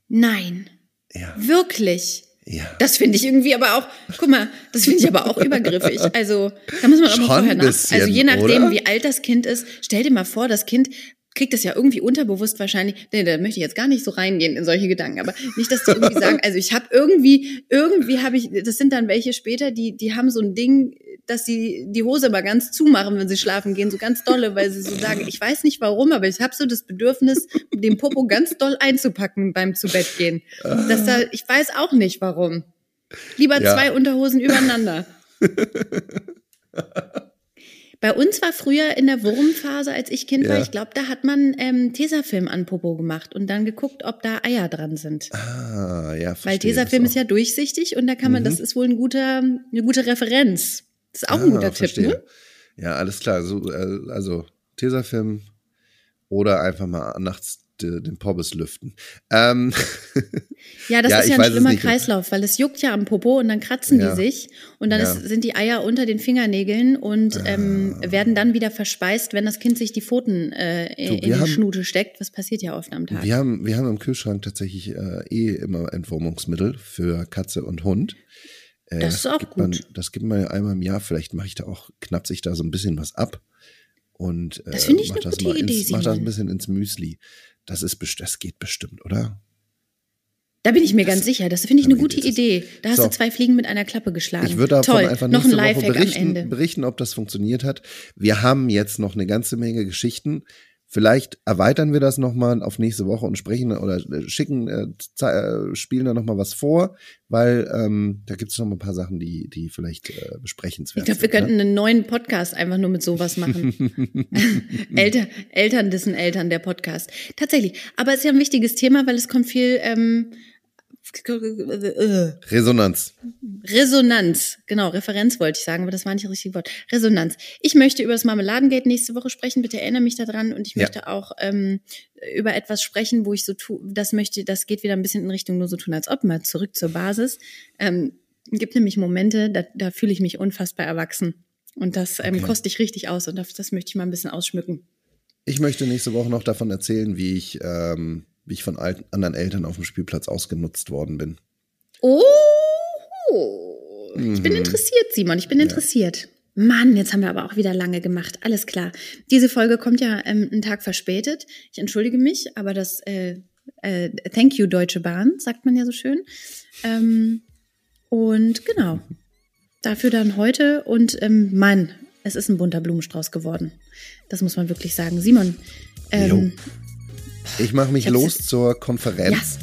Nein. Ja. Wirklich. Ja. Das finde ich irgendwie aber auch, guck mal, das finde ich aber auch übergriffig. Also, da muss man auch mal vorher nach. Also, je nachdem, oder? wie alt das Kind ist, stell dir mal vor, das Kind kriege das ja irgendwie unterbewusst wahrscheinlich, nee, da möchte ich jetzt gar nicht so reingehen in solche Gedanken, aber nicht, dass die irgendwie sagen, also ich habe irgendwie, irgendwie habe ich, das sind dann welche später, die, die haben so ein Ding, dass sie die Hose immer ganz zumachen, wenn sie schlafen gehen, so ganz dolle, weil sie so sagen, ich weiß nicht warum, aber ich habe so das Bedürfnis, den Popo ganz doll einzupacken beim zu Bett gehen. Das da, ich weiß auch nicht warum. Lieber Ja. zwei Unterhosen übereinander. Bei uns war früher in der Wurmphase, als ich Kind war, Ja. ich glaube, da hat man ähm, Tesafilm an Popo gemacht und dann geguckt, ob da Eier dran sind. Ah, ja, Weil verstehe Tesafilm das ist ja durchsichtig und da kann man, das ist wohl ein guter, eine gute Referenz. Das ist auch ein Ah, guter Tipp, verstehe. ne? Ja, alles klar. So, äh, also Tesafilm oder einfach mal nachts de- den Pobbes lüften. Ähm, Ja, das Ja, ist ja ein schlimmer. Kreislauf, weil es juckt ja am Popo und dann kratzen Ja. die sich und dann Ja. ist, sind die Eier unter den Fingernägeln und ähm, werden dann wieder verspeist, wenn das Kind sich die Pfoten äh, in die haben- Schnute steckt. Was passiert ja oft am Tag? wir, haben, wir haben im Kühlschrank tatsächlich äh, eh immer Entwurmungsmittel für Katze und Hund. Äh, Das ist auch gibt Man, gut. das gibt man ja einmal im Jahr. Vielleicht mache ich da auch, knapse ich da so ein bisschen was ab. Und äh, Das finde ich mach eine das gute mal Idee, ins, mach das ein bisschen ins Müsli. Das, ist, das geht bestimmt, oder? Da bin ich mir ganz sicher. Das finde ich eine gute das Idee. Da hast So. du zwei Fliegen mit einer Klappe geschlagen. Ich würde davon Toll. einfach Noch ein nächste Woche Lifehack am berichten, Ende. berichten, ob das funktioniert hat. Wir haben jetzt noch eine ganze Menge Geschichten. Vielleicht erweitern wir das nochmal auf nächste Woche und sprechen oder äh, schicken, äh, äh, spielen da nochmal was vor, weil ähm, da gibt es noch mal ein paar Sachen, die, die vielleicht äh, Ich besprechenswert glaube, wir sind. könnten einen neuen Podcast einfach nur mit sowas machen. Eltern, Eltern dissen Eltern, der Podcast. Tatsächlich. Aber es ist ja ein wichtiges Thema, weil es kommt viel ähm, ne? Resonanz. Resonanz. Genau, Referenz wollte ich sagen, aber das war nicht das richtige Wort. Resonanz. Ich möchte über das Marmeladengate nächste Woche sprechen. Bitte erinnere mich daran. Und ich Ja. möchte auch ähm, über etwas sprechen, wo ich so tu, das möchte, das geht wieder ein bisschen in Richtung nur so tun, als ob mal zurück zur Basis. Ähm, gibt nämlich Momente, da, da fühle ich mich unfassbar erwachsen. Und das ähm, Okay. koste ich richtig aus und das, das möchte ich mal ein bisschen ausschmücken. Ich möchte nächste Woche noch davon erzählen, wie ich, ähm, ich von alten, anderen Eltern auf dem Spielplatz ausgenutzt worden bin. Oh, ich bin Mhm. interessiert, Simon, ich bin interessiert. Mann, jetzt haben wir aber auch wieder lange gemacht. Alles klar. Diese Folge kommt ja ähm, einen Tag verspätet. Ich entschuldige mich, aber das äh, äh, Thank you, Deutsche Bahn, sagt man ja so schön. Ähm, und genau. Dafür dann heute und ähm, Mann, es ist ein bunter Blumenstrauß geworden. Das muss man wirklich sagen. Simon, ähm, Ich mache mich Ich los zur Konferenz.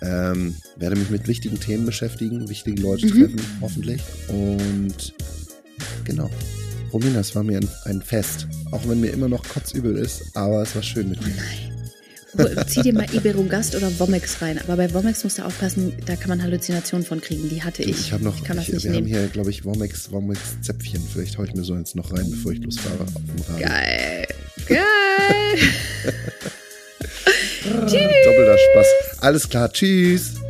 Ähm, werde mich mit wichtigen Themen beschäftigen, wichtige Leute Mhm. treffen, hoffentlich. Und genau. Romina, es war mir ein, ein Fest. Auch wenn mir immer noch kotzübel ist, aber es war schön mit dir. Wo- Zieh dir mal Iberogast oder Womex rein. Aber bei Womex musst du aufpassen, da kann man Halluzinationen von kriegen. Die hatte ich. ich habe noch, ich kann das ich, nicht wir nehmen. haben hier, glaube ich, Womex, Womex Zäpfchen. Vielleicht hau ich mir so eins noch rein, bevor ich losfahre auf dem Radio. Geil. Geil. Doppelter Spaß. Alles klar, tschüss.